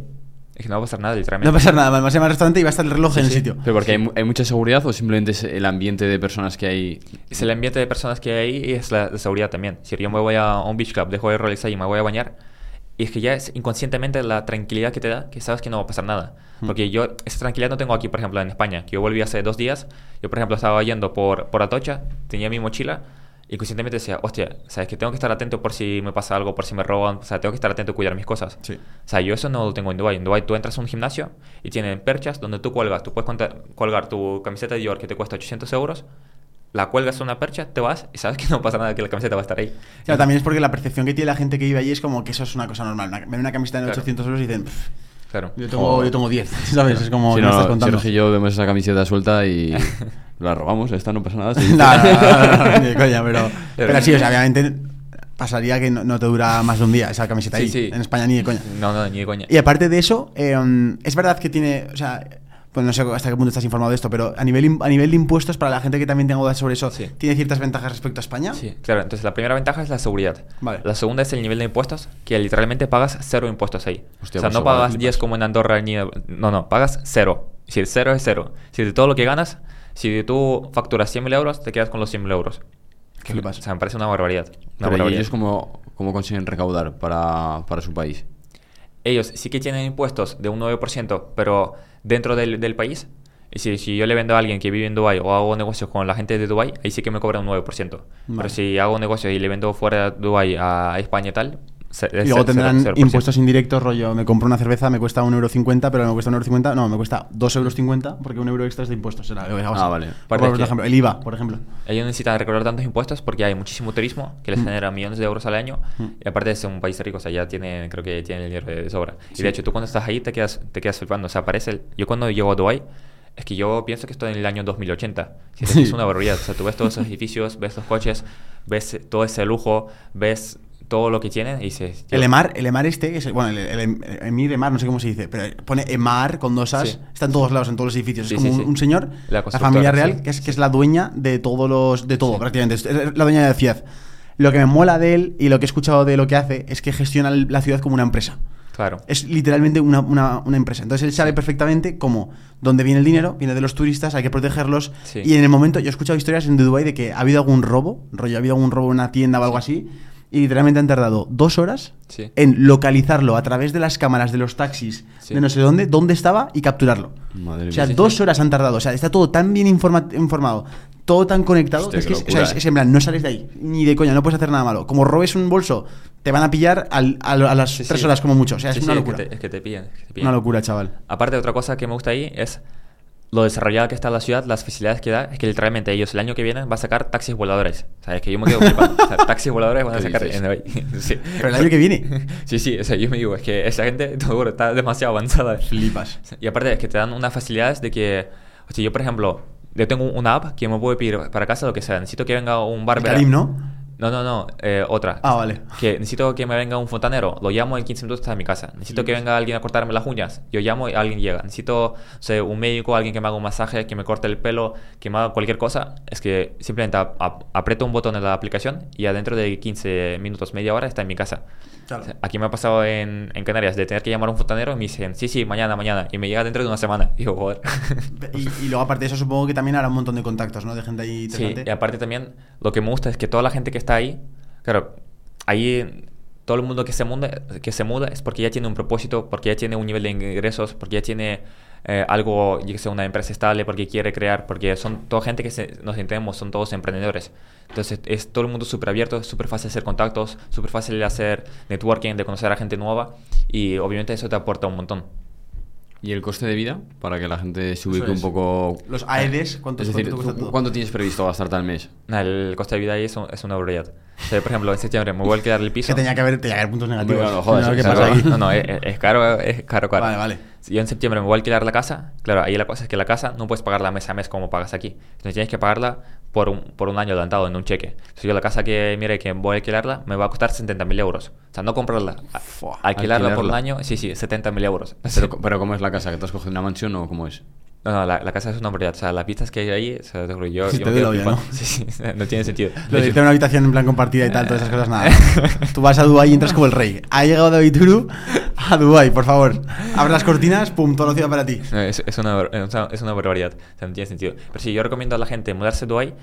es que no va a pasar nada, literalmente. No va a pasar nada, vas a al restaurante y va a estar el reloj en el sitio. ¿Pero porque hay, mucha seguridad o simplemente es el ambiente de personas que hay? Es el ambiente de personas que hay y es la, seguridad también. Si yo me voy a un beach club, dejo el Rolex ahí y me voy a bañar, Y es que ya es inconscientemente la tranquilidad que te da, que sabes que no va a pasar nada. Porque yo esa tranquilidad no tengo aquí, por ejemplo, en España, que yo volví hace dos días. Yo, por ejemplo, estaba yendo por, por Atocha, tenía mi mochila y conscientemente decía, hostia, sabes que tengo que estar atento por si me pasa algo, por si me roban, o sea, tengo que estar atento a cuidar mis cosas. Sí. O sea, yo eso no lo tengo en Dubai. En Dubai tú entras a un gimnasio y tienen perchas donde tú cuelgas, tú puedes contar- colgar tu camiseta de Dior que te cuesta 800 euros, la cuelgas en una percha, te vas y sabes que no pasa nada, que la camiseta va a estar ahí. Claro, también es porque la percepción que tiene la gente que vive allí es como que eso es una cosa normal. Una- Ven una camiseta de Claro. 800 euros y dicen, "Pff, Claro. yo tengo, yo tengo 10, ¿sabes? Es como Si me no, estás contando. Sergio y yo vemos esa camiseta suelta y la robamos, esta no pasa nada. sí. No, no, no, no, ni de coña, pero, pero sí, o sea, obviamente pasaría que no, no te dura más de un día esa camiseta Sí, ahí. sí. En España ni de coña. No, no, ni de coña. Y aparte de eso, eh, es verdad que tiene, o sea, pues no sé hasta qué punto estás informado de esto, pero a nivel, a nivel de impuestos, para la gente que también tenga dudas sobre eso, Sí. ¿tiene ciertas ventajas respecto a España? Sí, claro. Entonces la primera ventaja es la seguridad. Vale. La segunda es el nivel de impuestos, que literalmente pagas cero impuestos ahí. Hostia, o sea, pues no pagas flipas. 10 como en Andorra ni... No, no, pagas cero. Si el cero es cero. Si de todo lo que ganas, si tú facturas 100.000 euros, te quedas con los 100.000 euros. ¿Qué flipas? O sea, me parece una barbaridad. Una Pero ¿y barbaridad. ellos cómo, cómo consiguen recaudar para, para su país? Ellos sí que tienen impuestos de un 9%, pero dentro del, del país. Y si, si yo le vendo a alguien que vive en Dubai o hago negocios con la gente de Dubai, ahí sí que me cobran un 9%. Vale. Pero si hago negocios y le vendo fuera de Dubai a España y tal, se- Y luego tendrán cero- 0%. impuestos indirectos, rollo, me compro una cerveza, me cuesta 1,50€, pero me cuesta 1,50€, no, me cuesta 2,50€, porque un euro extra es de impuestos. así. Ah, vale. Por, por ejemplo, el IVA, por ejemplo. Ellos necesitan recaudar tantos impuestos porque hay muchísimo turismo que les genera millones de euros al año y aparte es un país rico, o sea, ya tiene, creo que tiene el dinero de sobra. Y de hecho, tú cuando estás ahí te quedas, te quedas flipando, o sea, parece, el- yo cuando llego a Dubai es que yo pienso que estoy en el año 2080. Si es, Sí. es una barbaridad, o sea, tú ves todos esos edificios, ves los coches, ves todo ese lujo, ves todo lo que tienen y dices... El "Tío, EMAR, el EMAR este, es el- bueno, el, el, el Emir EMAR, no sé cómo se dice, pero pone EMAR con dos as, Sí. está en todos lados, en todos los edificios. Sí, es como sí, un, un señor, La la, familia real, que es, que es la dueña de todos los, de todo, prácticamente. Es la dueña de la ciudad. Lo que me mola de él y lo que he escuchado de lo que hace es que gestiona la ciudad como una empresa. Claro. Es literalmente una, una- una empresa. Entonces él sabe perfectamente cómo, dónde viene el dinero, viene de los turistas, hay que protegerlos. Sí. Y en el momento, yo he escuchado historias en Dubai de que ha habido algún robo, rollo, ha habido algún robo en una tienda o algo así, y literalmente han tardado dos horas Sí. en localizarlo a través de las cámaras de los taxis Sí. de no sé dónde, dónde estaba y capturarlo. Madre o sea, mía. dos horas han tardado. O sea, está todo tan bien informa- informado, todo tan conectado, Hostia, es que es, o sea, es- es en plan, no sales de ahí, ni de coña, no puedes hacer nada malo. Como robes un bolso, te van a pillar al- a, a las Sí, tres sí. horas como mucho. O sea, Sí, es sí, una que locura. te- Es que te pillan. es que te pillan. Una locura, chaval. Aparte, otra cosa que me gusta ahí es lo desarrollada que está la ciudad, las facilidades que da, es que literalmente ellos el año que viene van a sacar taxis voladores. O sea, es que yo me quedo flipando. O sea, taxis voladores van a ¿Qué sacar en Dubai. sí. Pero el año que viene, Sí, sí, o sea, yo me digo, es que esa gente, juro, está demasiado avanzada. flipas. Y aparte es que te dan unas facilidades de que, o sea, yo por ejemplo, yo tengo una app que me puede pedir para casa lo que sea. Necesito que venga un barbero. Karim, ¿no? No, no, no, eh, otra. Ah, vale. Que necesito que me venga un fontanero, lo llamo en 15 minutos está en mi casa. Necesito que venga alguien a cortarme las uñas, yo llamo y alguien llega. Necesito, o sea, un médico, alguien que me haga un masaje, que me corte el pelo, que me haga cualquier cosa. Es que simplemente ap- ap- aprieto un botón en la aplicación y adentro de 15 minutos, media hora está en mi casa. Claro. O sea, Aquí me ha pasado en, en Canarias de tener que llamar a un fontanero y me dicen, sí, sí, mañana, mañana. Y me llega dentro de una semana. Y joder. Y, y luego, aparte de eso, supongo que también habrá un montón de contactos, ¿no? De gente ahí Sí, y aparte también lo que me gusta es que toda la gente que está ahí, claro, ahí todo el mundo que se muda, que se muda es porque ya tiene un propósito, porque ya tiene un nivel de ingresos, porque ya tiene eh, algo, yo que sé, una empresa estable, porque quiere crear, porque son toda gente que se- nos entendemos, son todos emprendedores. Entonces es todo el mundo súper abierto, súper fácil hacer contactos, súper fácil de hacer networking, de conocer a gente nueva y obviamente eso te aporta un montón. ¿Y el coste de vida? Para que la gente se ubique Eso un es. poco... Los AEDs, ¿cuánto, Es decir, cuánto cuesta ¿tú todo? ¿cuánto tienes previsto gastarte al mes? Nada, el coste de vida ahí es, un- es una barbaridad. O sea, por ejemplo, en septiembre me voy a alquilar el piso. Que tenía que haber, tenía que haber puntos negativos. Hombre, no, no jodas, No, ¿Qué es pasa caro. aquí? No, no, es, es caro, es caro, caro. Vale, vale. Si yo en septiembre me voy a alquilar la casa, claro, ahí la cosa es que la casa no puedes pagarla mes a mes como pagas aquí. Entonces tienes que pagarla por un, por un año adelantado en un cheque. Entonces yo la casa que mire que voy a alquilarla me va a costar 70.000 euros. O sea, no comprarla, a- Fua, alquilarla, por un alquilarla. año, sí, sí, 70.000 euros. Pero, pero ¿cómo es la casa? ¿Que te has cogido una mansión o cómo es? No, no, la, la casa es una barbaridad. O sea, las vistas que hay ahí, o sea, yo, yo te me flipando. ¿no? Sí, sí, no tiene sentido. Lo De una habitación en plan compartida y tal, todas esas cosas, nada. Tú vas a Dubai y entras como el rey. Ha llegado David Turu a Dubai, por favor. Abre las cortinas, pum, toda la ciudad para ti. No, es, es una- es una barbaridad. O sea, no tiene sentido. Pero sí, yo recomiendo a la gente mudarse a Dubai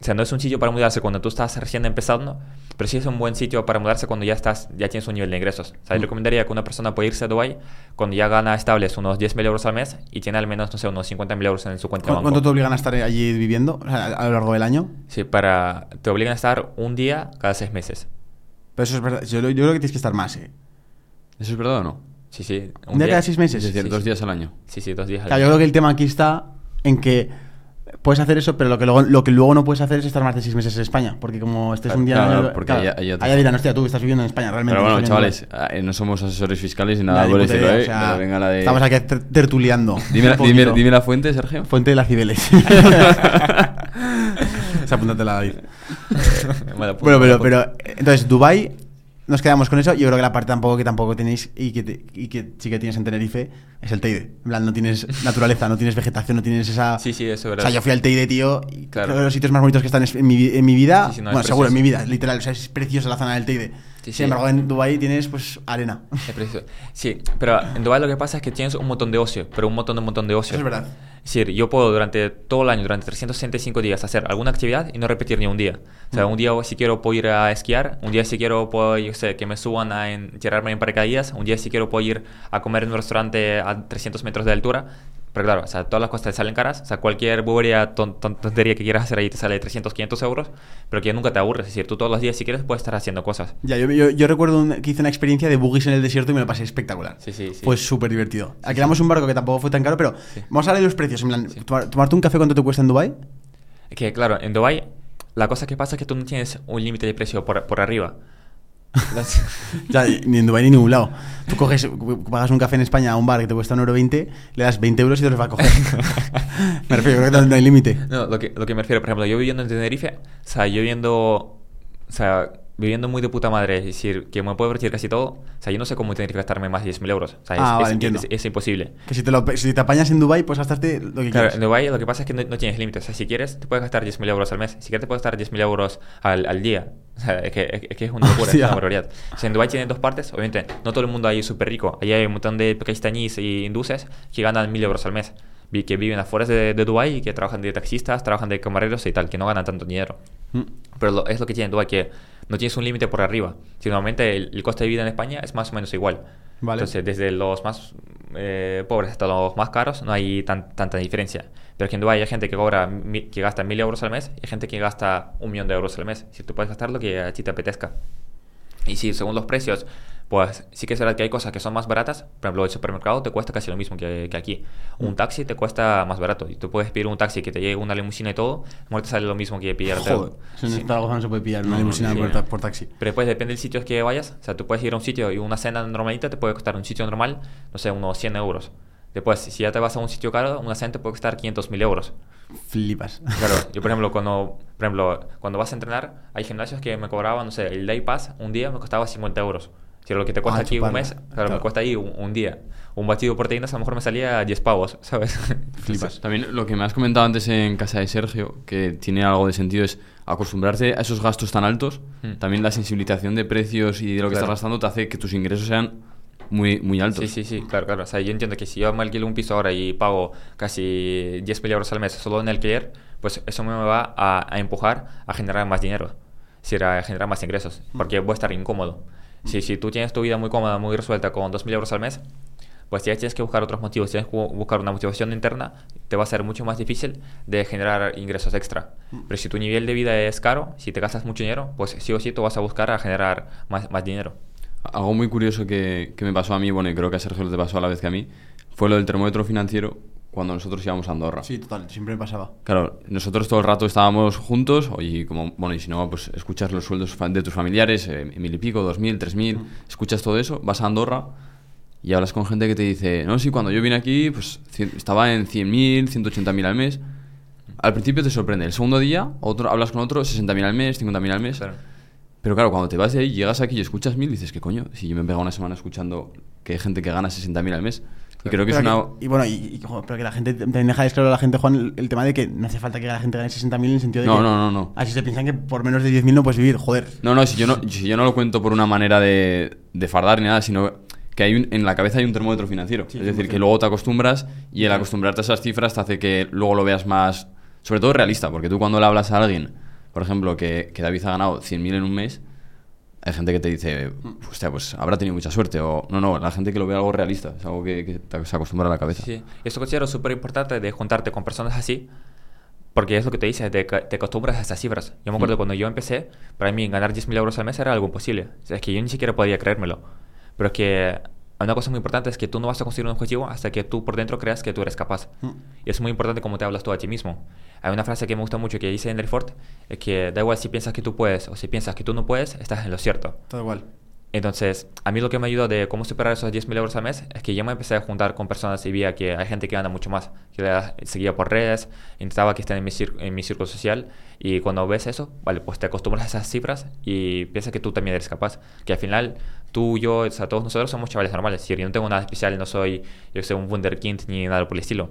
O sea, no es un sitio para mudarse cuando tú estás recién empezando, pero sí es un buen sitio para mudarse cuando ya estás, ya tienes un nivel de ingresos. O sea, yo recomendaría que una persona pueda irse a Dubai cuando ya gana estables unos 10.000 euros al mes y tiene al menos, no sé, unos 50.000 euros en su cuenta de ¿Cu- banco. ¿Cuánto te obligan a estar allí viviendo o sea, a lo largo del año? Sí, para... Te obligan a estar un día cada seis meses. Pero eso es verdad. Yo, yo creo que tienes que estar más, ¿eh? ¿Eso es verdad o no? Sí, sí. ¿Un día cada seis meses? Es decir, Sí, dos sí. días al año. Sí, sí, dos días al Claro, yo mes. creo que el tema aquí está en que puedes hacer eso, pero lo que luego, lo que luego no puedes hacer es estar más de seis meses en España. Porque como estés un día... Claro, en el- claro, porque allá- allá dirán, hostia, tú estás viviendo en España, realmente. Pero bueno, no chavales, eh, no somos asesores fiscales ni nada por decirlo, ¿eh? o sea, Pero venga la de... Estamos aquí ter- tertuliando. Dime, la, un dime- poquito. dime la fuente, Sergio. Fuente de la Cibeles. Apúntatela, David. Bueno, pues, Bueno, pero, pues, pero entonces Dubai nos quedamos con eso. Yo creo que la parte tampoco que tampoco tenéis y que, te- y que sí que tienes en Tenerife es el Teide. En plan, no tienes naturaleza, no tienes vegetación, no tienes esa. Sí, sí, eso es O verdad. sea, yo fui al Teide, tío, y Claro. creo que los sitios más bonitos que están es- en mi, en mi vida. Sí, sí, no, es bueno, seguro, en mi vida, literal. O sea, es preciosa la zona del Teide. Sí, Sin embargo, en Dubai tienes, pues, arena. Sí, pero en Dubái lo que pasa es que tienes un montón de ocio, pero un montón de un montón de ocio. Eso es verdad. Es decir, yo puedo durante todo el año, durante 365 días, hacer alguna actividad y no repetir ni un día. O sea, un día si quiero puedo ir a esquiar, un día si quiero puedo, yo sé, que me suban a en, tirarme en paracaídas, un día si quiero puedo ir a comer en un restaurante a 300 metros de altura. Pero claro, o sea, todas las cosas te salen caras. O sea, cualquier bobería, ton- ton- tontería que quieras hacer ahí te sale 300, 500 euros, pero que nunca te aburres. Es decir, tú todos los días si quieres puedes estar haciendo cosas. Ya, yo, yo, yo recuerdo un- que hice una experiencia de buggies en el desierto y me lo pasé espectacular. Sí, sí, sí. Fue súper divertido. Alquilamos un barco que tampoco fue tan caro, pero vamos a hablar de los precios. En plan, tomar- tomarte un café, ¿cuánto te cuesta en Dubai? Que, claro, en Dubai la cosa que pasa es que tú no tienes un límite de precio por, por arriba. Las- Ya, ni en Dubái ni ningún lado. Tú coges, pagas un café en España a un bar que te cuesta 1,20€, le das 20 euros y te los va a coger. me refiero, creo que no hay límite. no, lo que, lo que me refiero, por ejemplo, yo viviendo en Tenerife, o sea, yo viviendo, o sea, viviendo muy de puta madre, es decir, que me puedo divertir casi todo, o sea, yo no sé cómo en Tenerife gastarme más de 10.000 euros. O sea, es, Ah, vale, es- es- es imposible. Que si te, lo, si te apañas en Dubai, pues gastarte lo que Claro, quieras. en Dubái lo que pasa es que no, no tienes límites. O sea, si quieres, te puedes gastar 10.000 euros al mes. Si quieres, te puedes gastar 10.000 euros al, al día. O sea, es que es, es que es una locura, es una barbaridad. O sea, en Dubái tiene dos partes. Obviamente, no todo el mundo ahí es súper rico. Ahí hay un montón de pakistaníes y hindúes que ganan 1.000 euros al mes. Que viven afuera de, de Dubái y que trabajan de taxistas, trabajan de camareros y tal, que no ganan tanto dinero. Mm. Pero lo- es lo que tiene Dubái, que no tienes un límite por arriba. Si normalmente el, el coste de vida en España es más o menos igual. Vale. Entonces, desde los más eh, pobres hasta los más caros, no hay tan- tanta diferencia. Pero aquí en Dubái hay gente que cobra, mi- que gasta mil euros al mes y hay gente que gasta un millón de euros al mes. Si tú puedes gastar lo que a ti te apetezca. Y si según los precios, pues sí que es verdad que hay cosas que son más baratas. Por ejemplo, el supermercado te cuesta casi lo mismo que, que aquí. Un taxi te cuesta más barato. Y tú puedes pedir un taxi que te llegue una limusina y todo. Muerte sale lo mismo que pillarte. Joder, en Zaragoza no se puede pillar una No, limusina sí. por, ta- por taxi. Pero después depende del sitio que vayas. O sea, tú puedes ir a un sitio y una cena normalita te puede costar un sitio normal, no sé, unos 100 euros. Después, si ya te vas a un sitio caro, una cena te puede costar 500 mil euros. Flipas. Claro, yo por ejemplo, cuando, por ejemplo, cuando vas a entrenar, hay gimnasios que me cobraban, no sé, el day pass un día me costaba 50 euros. Si lo que te cuesta Ah, aquí un chuparla. mes, claro, Claro. me cuesta ahí un, un día. Un batido de proteínas a lo mejor me salía 10 pavos, ¿sabes? Flipas. También lo que me has comentado antes en casa de Sergio, que tiene algo de sentido, es acostumbrarte a esos gastos tan altos. Mm. También la sensibilización de precios y de lo que Claro. estás gastando te hace que tus ingresos sean muy, muy altos. Sí, sí, sí, claro, claro. O sea, yo entiendo que si yo me alquilo un piso ahora y pago casi 10 mil euros al mes solo en alquiler, pues eso me va a, a empujar a generar más dinero, es decir, a generar más ingresos, porque voy a estar incómodo. Si, si tú tienes tu vida muy cómoda, muy resuelta con 2 mil euros al mes, pues ya tienes que buscar otros motivos, tienes que bu- buscar una motivación interna, te va a ser mucho más difícil de generar ingresos extra. Pero si tu nivel de vida es caro, si te gastas mucho dinero, pues sí o sí tú vas a buscar a generar más, más dinero. Algo muy curioso que, que me pasó a mí, bueno, y creo que a Sergio le pasó a la vez que a mí, fue lo del termómetro financiero cuando nosotros íbamos a Andorra. Sí, total, siempre me pasaba. Claro, nosotros todo el rato estábamos juntos, y como, bueno, y si no, pues escuchas los sueldos de tus familiares, eh, mil y pico, dos mil, tres mil, escuchas todo eso, vas a Andorra y hablas con gente que te dice, no, sí, cuando yo vine aquí, pues cien- estaba en 100.000, 180.000 al mes. Al principio te sorprende, el segundo día otro, hablas con otro, 60.000 al mes, 50.000 al mes. Claro. Pero claro, cuando te vas de ahí, llegas aquí y escuchas mil, dices, ¿qué coño? Si yo me he pegado una semana escuchando que hay gente que gana 60.000 al mes. Y creo que es Pero una... que- y bueno, y, y, joder, pero que la gente también deja claro a la gente, Juan, el, el tema de que no hace falta que la gente gane 60.000 en el sentido de No, que no, no, no. así se piensan que por menos de 10.000 no puedes vivir, joder. No, no, si yo no, si yo no lo cuento por una manera de, de fardar ni nada, sino que hay un- en la cabeza hay un termómetro financiero. Sí, es decir, 100%. que luego te acostumbras y el acostumbrarte a esas cifras te hace que luego lo veas más, sobre todo realista, porque tú cuando le hablas a alguien por ejemplo, que, que David ha ganado 100.000 en un mes, hay gente que te dice, hostia, pues habrá tenido mucha suerte. O no, no, la gente que lo ve algo realista, es algo que, que te- se acostumbra a la cabeza. Sí, eso considero súper importante de juntarte con personas así, porque es lo que te dice, te, te acostumbras a esas cifras. Yo me acuerdo Mm. cuando yo empecé, para mí ganar 10.000 euros al mes era algo imposible. O sea, es que yo ni siquiera podía creérmelo. Pero es que una cosa muy importante es que tú no vas a conseguir un objetivo hasta que tú por dentro creas que tú eres capaz. Mm. Y es muy importante cómo te hablas tú a ti mismo. Hay una frase que me gusta mucho que dice Henry Ford, es que da igual si piensas que tú puedes o si piensas que tú no puedes, estás en lo cierto. Todo igual. Entonces, a mí lo que me ayudó de cómo superar esos 10.000 euros al mes es que yo me empecé a juntar con personas y veía que hay gente que gana mucho más, que la seguía por redes, intentaba que estén en mi, en mi círculo social y cuando ves eso, vale, pues te acostumbras a esas cifras y piensas que tú también eres capaz, que al final tú, yo, o sea, todos nosotros somos chavales normales, es decir, yo no tengo nada especial, no soy, yo soy un wunderkind ni nada por el estilo.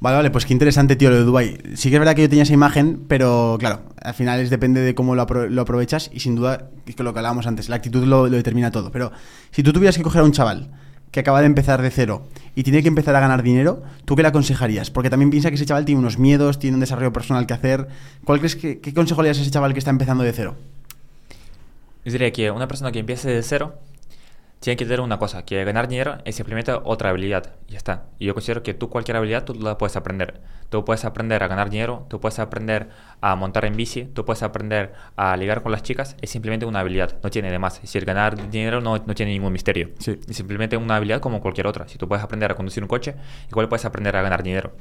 Vale, vale, pues qué interesante, tío, lo de Dubai. Sí que es verdad que yo tenía esa imagen, pero claro, al final es depende de cómo lo, lo aprovechas y sin duda, es que lo que hablábamos antes, la actitud lo, lo determina todo. Pero si tú tuvieras que coger a un chaval que acaba de empezar de cero y tiene que empezar a ganar dinero, ¿tú qué le aconsejarías? Porque también piensa que ese chaval tiene unos miedos, tiene un desarrollo personal que hacer. ¿Cuál crees que, qué consejo le das a ese chaval que está empezando de cero? Yo diría que una persona que empiece de cero tiene que tener una cosa, que ganar dinero es simplemente otra habilidad. Y ya está. Y yo considero que tú cualquier habilidad tú la puedes aprender. Tú puedes aprender a ganar dinero, tú puedes aprender a montar en bici, tú puedes aprender a ligar con las chicas. Es simplemente una habilidad, no tiene de más. Es decir, ganar dinero no, no tiene ningún misterio. Sí. Es simplemente una habilidad como cualquier otra. Si tú puedes aprender a conducir un coche, igual puedes aprender a ganar dinero.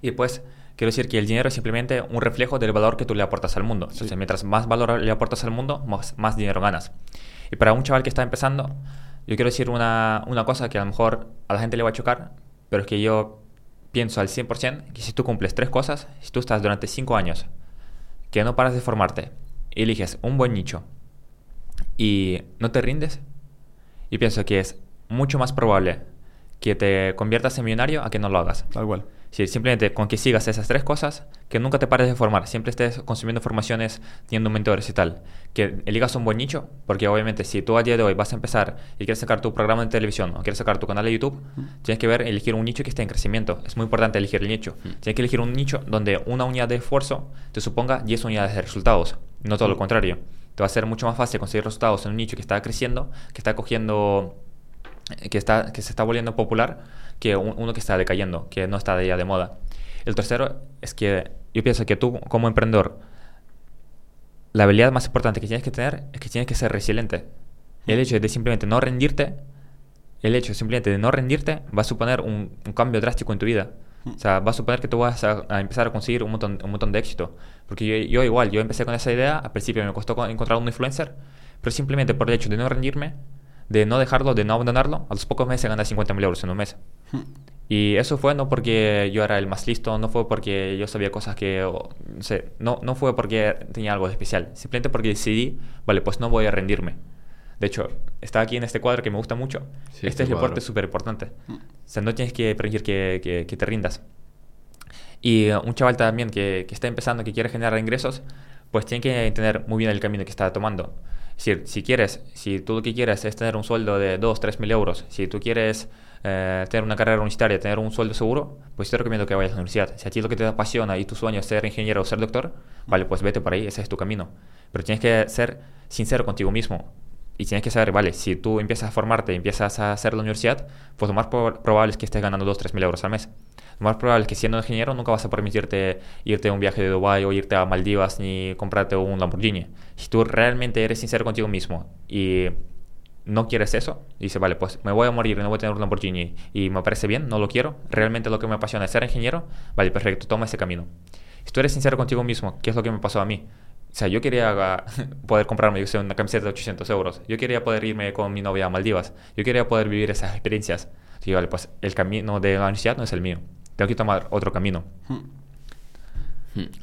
Y pues, quiero decir que el dinero es simplemente un reflejo del valor que tú le aportas al mundo. Entonces, mientras más valor le aportas al mundo, más, más dinero ganas. Y para un chaval que está empezando, yo quiero decir una, una cosa que a lo mejor a la gente le va a chocar, pero es que yo pienso al 100% que si tú cumples tres cosas, si tú estás durante cinco años, que no paras de formarte, eliges un buen nicho y no te rindes, y pienso que es mucho más probable que te conviertas en millonario a que no lo hagas. Tal cual. Simplemente con que sigas esas tres cosas, que nunca te pares de formar, siempre estés consumiendo formaciones, teniendo mentores y tal, que eligas un buen nicho, porque obviamente si tú a día de hoy vas a empezar y quieres sacar tu programa de televisión o quieres sacar tu canal de YouTube, tienes que ver, elegir un nicho que esté en crecimiento. Es muy importante elegir el nicho. Tienes que elegir un nicho donde una unidad de esfuerzo te suponga 10 unidades de resultados, no todo lo contrario. Te va a ser mucho más fácil conseguir resultados en un nicho que está creciendo, que está cogiendo que, está, que se está volviendo popular que un- uno que está decayendo, que no está ya de moda. El tercero es que yo pienso que tú como emprendedor, la habilidad más importante que tienes que tener es que tienes que ser resiliente. El hecho de simplemente no rendirte, el hecho simplemente de no rendirte va a suponer un, cambio drástico en tu vida. O sea, va a suponer que tú vas a, empezar a conseguir un montón, un montón de éxito. Porque yo, yo igual, yo empecé con esa idea, al principio me costó co- encontrar un influencer, pero simplemente por el hecho de no rendirme, de no dejarlo, de no abandonarlo, a los pocos meses gané 50.000 euros en un mes. Y eso fue no porque yo era el más listo, no fue porque yo sabía cosas que, no sé, no, no fue porque tenía algo de especial, simplemente porque decidí, vale, pues no voy a rendirme. De hecho, está aquí en este cuadro que me gusta mucho. Sí, este este es el deporte súper importante. O sea, no tienes que permitir que, que- que te rindas. Y uh, un chaval también que, que está empezando, que quiere generar ingresos, pues tiene que entender muy bien el camino que está tomando. Decir, si quieres, si tú lo que quieres es tener un sueldo de 2, 3 mil euros, si tú quieres eh, tener una carrera universitaria, tener un sueldo seguro, pues te recomiendo que vayas a la universidad. Si a ti lo que te apasiona y tu sueño es ser ingeniero o ser doctor, vale, pues vete por ahí, ese es tu camino. Pero tienes que ser sincero contigo mismo. Y tienes que saber, vale, si tú empiezas a formarte, empiezas a hacer la universidad, pues lo más pro- probable es que estés ganando 2, 3 mil euros al mes. Más probable es que siendo ingeniero nunca vas a permitirte irte a un viaje de Dubái o irte a Maldivas ni comprarte un Lamborghini. Si tú realmente eres sincero contigo mismo y no quieres eso, y dices, vale, pues me voy a morir y no voy a tener un Lamborghini y me parece bien, no lo quiero, realmente lo que me apasiona es ser ingeniero, vale, perfecto, toma ese camino. Si tú eres sincero contigo mismo, ¿qué es lo que me pasó a mí? O sea, yo quería poder comprarme, yo sé, una camiseta de 800 euros. Yo quería poder irme con mi novia a Maldivas. Yo quería poder vivir esas experiencias. Y vale, pues el camino de la universidad no es el mío. Tengo que tomar otro camino. Hmm.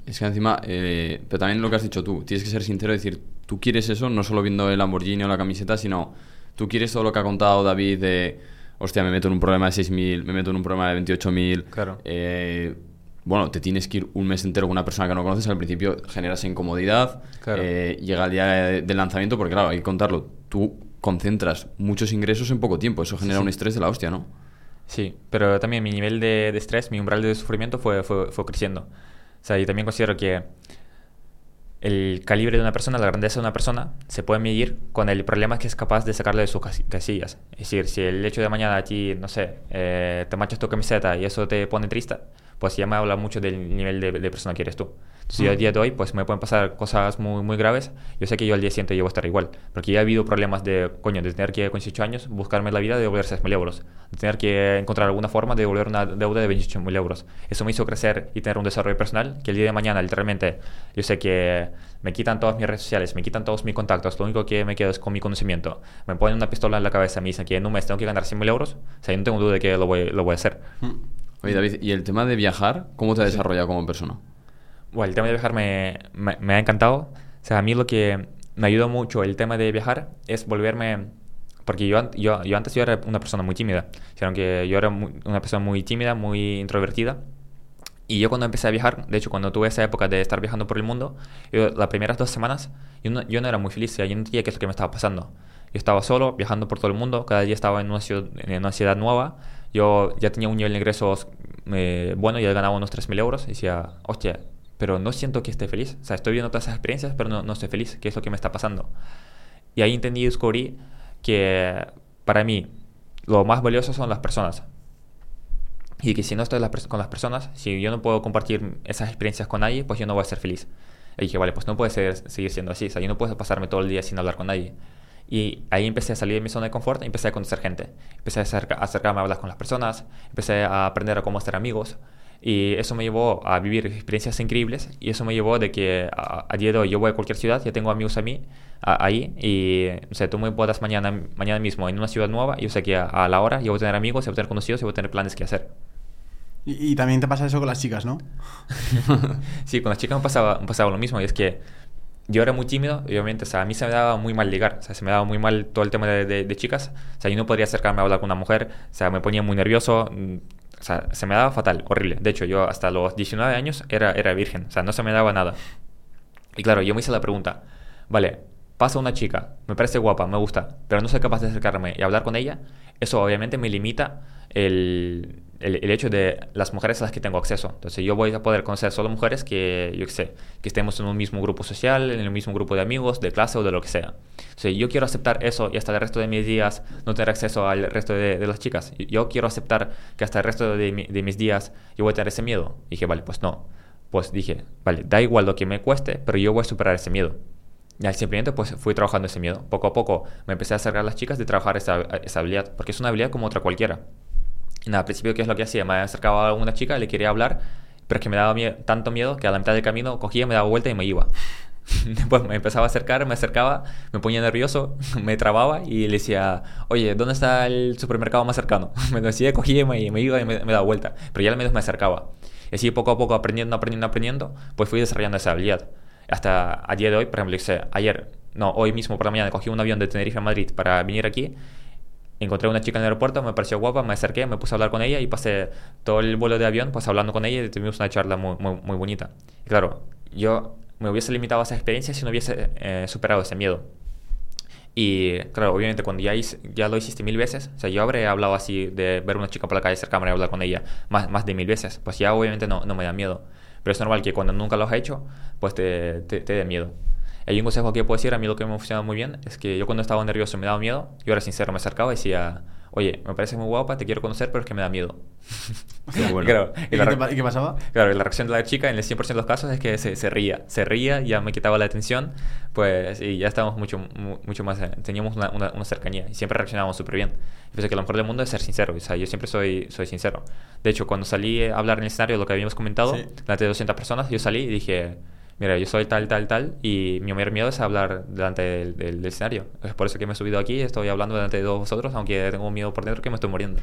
Es que encima, eh, pero también lo que has dicho tú, tienes que ser sincero y decir, tú quieres eso, no solo viendo el Lamborghini o la camiseta, sino tú quieres todo lo que ha contado David de, hostia, me meto en un problema de 6.000, me meto en un problema de 28.000. Claro. Eh, bueno, te tienes que ir un mes entero con una persona que no conoces, al principio generas incomodidad, Claro. eh, llega el día de- del lanzamiento, porque claro, hay que contarlo, tú concentras muchos ingresos en poco tiempo, eso genera un estrés de la hostia, ¿no? Sí, pero también mi nivel de, estrés, mi umbral de sufrimiento fue, fue, fue creciendo. O sea, y también considero que el calibre de una persona, la grandeza de una persona, se puede medir con el problema que es capaz de sacarle de sus casillas. Es decir, si el hecho de mañana a ti, no sé, eh, te manchas tu camiseta y eso te pone triste, pues ya me habla mucho del nivel de, de persona que eres tú. Si yo al día de hoy, pues me pueden pasar cosas muy, muy graves, yo sé que yo al día siguiente yo voy a estar igual. Porque ya ha habido problemas de, coño, de tener que con 18 años buscarme la vida de devolver 6.000 euros. De tener que encontrar alguna forma de devolver una deuda de 28.000 euros. Eso me hizo crecer y tener un desarrollo personal que el día de mañana, literalmente, yo sé que me quitan todas mis redes sociales, me quitan todos mis contactos, lo único que me quedo es con mi conocimiento. Me ponen una pistola en la cabeza, me dicen que en un mes tengo que ganar 100.000 euros. O sea, yo no tengo duda de que lo voy, lo voy a hacer. Oye, David, ¿y el tema de viajar, cómo te ha desarrollado como persona? Bueno, el tema de viajar me, me, ha encantado. O sea, a mí lo que me ayudó mucho el tema de viajar es volverme... Porque yo, yo, yo antes yo era una persona muy tímida. O que yo era una persona muy tímida, muy introvertida. Y yo cuando empecé a viajar, de hecho cuando tuve esa época de estar viajando por el mundo, yo, las primeras dos semanas yo no, yo no era muy feliz, yo no entendía qué es lo que me estaba pasando. Yo estaba solo, viajando por todo el mundo, cada día estaba en una ciudad, en una ciudad nueva, yo ya tenía un nivel de ingresos eh, bueno, ya ganaba unos 3.000 euros, y decía, hostia, pero no siento que esté feliz. O sea, estoy viendo todas esas experiencias, pero no, no estoy feliz. ¿Qué es lo que me está pasando? Y ahí entendí y descubrí que para mí lo más valioso son las personas. Y que si no estoy con las personas, si yo no puedo compartir esas experiencias con nadie, pues yo no voy a ser feliz. Y dije, vale, pues no puede ser, seguir siendo así. O sea, yo no puedo pasarme todo el día sin hablar con nadie. Y ahí empecé a salir de mi zona de confort empecé a conocer gente. Empecé a, acercarme a hablar con las personas, empecé a aprender a cómo hacer amigos. Y eso me llevó a vivir experiencias increíbles y eso me llevó de que a, día de hoy yo voy a cualquier ciudad, ya tengo amigos a mí, ahí y o sea, tú me puedas mañana, mañana mismo en una ciudad nueva y yo sé que a, la hora yo voy a tener amigos, yo voy a tener conocidos y voy a tener planes que hacer. Y, también te pasa eso con las chicas, ¿no? sí, con las chicas me pasaba, me pasaba lo mismo y es que yo era muy tímido y obviamente o sea, a mí se me daba muy mal ligar, o sea, se me daba muy mal todo el tema de, de, de chicas, o sea, yo no podría acercarme a hablar con una mujer, o sea, me ponía muy nervioso, o sea, se me daba fatal, horrible. De hecho, yo hasta los 19 años era, era virgen, o sea, no se me daba nada. Y claro, yo me hice la pregunta, vale, pasa una chica, me parece guapa, me gusta, pero no soy capaz de acercarme y hablar con ella, eso obviamente me limita el, el, hecho de las mujeres a las que tengo acceso. Entonces yo voy a poder conocer solo mujeres que, yo qué sé, que estemos en un mismo grupo social, en el mismo grupo de amigos, de clase o de lo que sea. Entonces yo quiero aceptar eso y hasta el resto de mis días no tener acceso al resto de, las chicas. Yo quiero aceptar que hasta el resto de, mis días yo voy a tener ese miedo. Y dije, vale, pues no. Pues dije, vale, da igual lo que me cueste, pero yo voy a superar ese miedo. Y simplemente pues fui trabajando ese miedo. Poco a poco me empecé a acercar las chicas de trabajar esa, esa habilidad, porque es una habilidad como otra cualquiera. Nada, al principio, ¿qué es lo que hacía? Me acercaba a una chica, le quería hablar, pero es que me daba tanto miedo que a la mitad del camino cogía, me daba vuelta y me iba. Después me empezaba a acercar, me acercaba, me ponía nervioso, me trababa y le decía, oye, ¿dónde está el supermercado más cercano? Me decía, cogía y me, me iba y me, daba vuelta. Pero ya al menos me acercaba. Y así poco a poco, aprendiendo, aprendiendo, aprendiendo, pues fui desarrollando esa habilidad. Hasta a día de hoy, por ejemplo, ayer, no, hoy mismo por la mañana cogí un avión de Tenerife a Madrid para venir aquí encontré una chica en el aeropuerto, me pareció guapa, me acerqué, me puse a hablar con ella y pasé todo el vuelo de avión pues hablando con ella y tuvimos una charla muy, muy, muy bonita. Y claro, yo me hubiese limitado a esa experiencia si no hubiese eh, superado ese miedo. Y claro, obviamente cuando ya, ya lo hiciste mil veces, o sea, yo habré hablado así de ver una chica por la calle, acercarme y hablar con ella más, más de mil veces, pues ya obviamente no, no me da miedo. Pero es normal que cuando nunca lo has hecho, pues te, te, te dé miedo. Hay un consejo que puedo decir, a mí lo que me funciona muy bien es que yo cuando estaba nervioso me daba miedo, yo era sincero, me acercaba y decía, oye, me parece muy guapa, te quiero conocer, pero es que me da miedo. bueno. ¿Y, qué, pasaba? Claro, la reacción de la chica en el 100% de los casos es que se, se, ría, se ría, ya me quitaba la atención, pues, y ya estábamos mucho, mucho más, eh, teníamos una, una, cercanía y siempre reaccionábamos súper bien. Pienso que lo mejor del mundo es ser sincero, o sea, yo siempre soy, soy sincero. De hecho, cuando salí a hablar en el escenario, lo que habíamos comentado, delante de 200 personas, yo salí y dije mira, yo soy tal, tal, tal, y mi mayor miedo es hablar delante del, del, escenario. Es por eso que me he subido aquí y estoy hablando delante de todos vosotros, aunque tengo miedo por dentro que me estoy muriendo.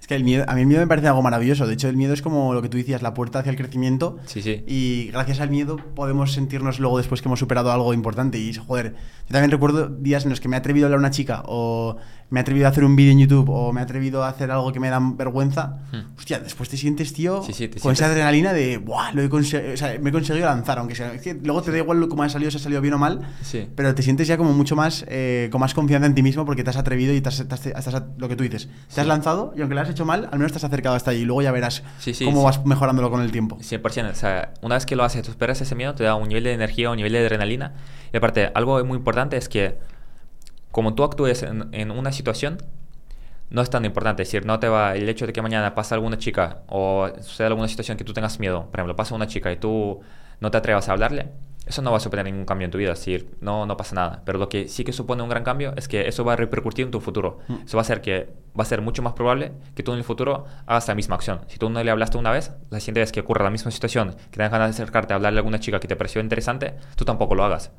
Es que el miedo, a mí el miedo me parece algo maravilloso. De hecho, el miedo es como lo que tú decías, la puerta hacia el crecimiento. Sí, sí. Y gracias al miedo podemos sentirnos luego después que hemos superado algo importante. Y, joder, yo también recuerdo días en los que me he atrevido a hablar a una chica o me he atrevido a hacer un vídeo en YouTube o me he atrevido a hacer algo que me da vergüenza, Hmm. hostia, después te sientes, tío, Sí, sí, te con esa sientes- adrenalina de, ¡buah! Lo he o sea, me he conseguido lanzar, aunque sea. es que luego te da igual cómo ha salido, si ha salido bien o mal, Sí. pero te sientes ya como mucho más, eh, con más confianza en ti mismo porque te has atrevido y te has, te has- estás a- lo que tú dices. Te has lanzado y aunque lo has hecho mal, al menos te has acercado hasta allí y luego ya verás cómo vas mejorándolo con el tiempo. 100%. O sea, una vez que lo haces, tú esperas ese miedo, te da un nivel de energía, un nivel de adrenalina. Y aparte, algo muy importante es que como tú actúes en, en una situación, no es tan importante. Es decir, no te va el hecho de que mañana pasa alguna chica o suceda alguna situación que tú tengas miedo. Por ejemplo, pasa una chica y tú no te atrevas a hablarle. Eso no va a suponer ningún cambio en tu vida, es decir, no, no pasa nada. Pero lo que sí que supone un gran cambio es que eso va a repercutir en tu futuro. Eso va a hacer que va a ser mucho más probable que tú en el futuro hagas la misma acción. Si tú no le hablaste una vez, la siguiente vez que ocurra la misma situación, que tengas ganas de acercarte a hablarle a alguna chica que te pareció interesante, tú tampoco lo hagas.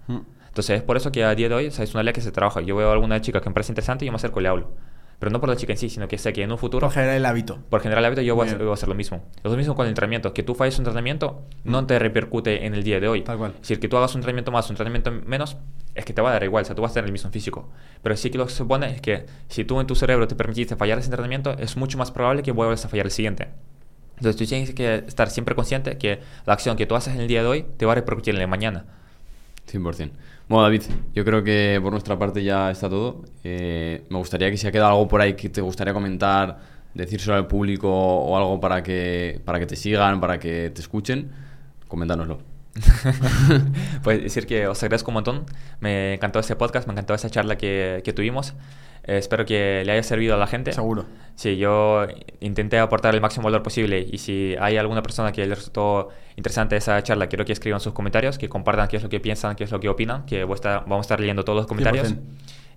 Entonces es por eso que a día de hoy o sea, es una ley que se trabaja. Yo veo a alguna chica que me parece interesante y yo me acerco y le hablo. Pero no por la chica en sí, sino que sé que en un futuro Por generar el hábito. por general hábito yo voy a, hacer, voy a hacer lo mismo. Es lo mismo con el entrenamiento. Que tú falles un entrenamiento no te repercute en el día de hoy. Mm. Tal cual. Es decir, que tú hagas un entrenamiento más, un entrenamiento menos, es que te va a dar igual. O sea, tú vas a tener el mismo físico. Pero sí que lo que se supone es que si tú en tu cerebro te permitiste fallar ese entrenamiento, es mucho más probable que vuelvas a fallar el siguiente. Entonces tú tienes que estar siempre consciente que la acción que tú haces en el día de hoy te va a repercutir en el mañana. 100%. Bueno, David, yo creo que por nuestra parte ya está todo. Eh, me gustaría que si ha quedado algo por ahí que te gustaría comentar, decírselo al público o algo para que, para que te sigan, para que te escuchen, coméntanoslo. pues decir que os agradezco un montón. Me encantó este podcast, me encantó esa charla que, que tuvimos. Eh, espero que le haya servido a la gente. Seguro. Sí, yo intenté aportar el máximo valor posible y si hay alguna persona que le resultó interesante esa charla, quiero que escriban sus comentarios, que compartan qué es lo que piensan, qué es lo que opinan, que voy a estar- vamos a estar leyendo todos los comentarios. 100%.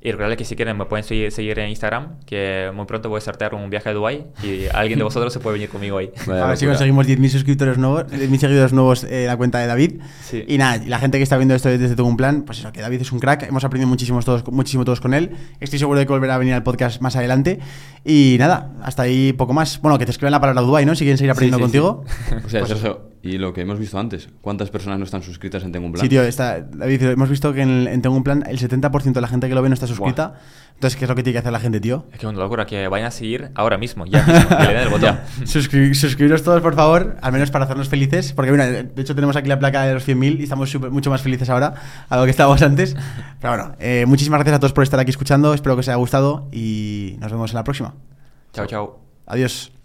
Y recuerden que si quieren me pueden seguir, seguir en Instagram, que muy pronto voy a sortear un viaje a Dubái y alguien de vosotros se puede venir conmigo ahí. A ver si conseguimos 10.000 suscriptores nuevos, 10.000 seguidores nuevos en la cuenta de David. Sí. Y nada, y la gente que está viendo esto desde tu plan, pues eso, que David es un crack. Hemos aprendido muchísimo todos, muchísimo todos con él. Estoy seguro de que volverá a venir al podcast más adelante. Y nada, hasta ahí poco más. Bueno, que te escriben la palabra Dubai, ¿no? Si quieren seguir aprendiendo sí, sí. contigo. O sea, Sergio, y lo que hemos visto antes, ¿cuántas personas no están suscritas en Tengo un Plan? Sí, tío, está, David, hemos visto que en, Tengo un plan el 70% de la gente que lo ve no está suscrita. Entonces, ¿qué es lo que tiene que hacer la gente, tío? Es que es una locura, que vayan a seguir ahora mismo, ya mismo, que le den el botón. Suscri- suscribiros todos, por favor, al menos para hacernos felices. Porque, mira, de hecho tenemos aquí la placa de los 100.000 y estamos mucho más felices ahora a lo que estábamos antes. Pero bueno, eh, muchísimas gracias a todos por estar aquí escuchando. Espero que os haya gustado y nos vemos en la próxima. Chao, chao. Adiós.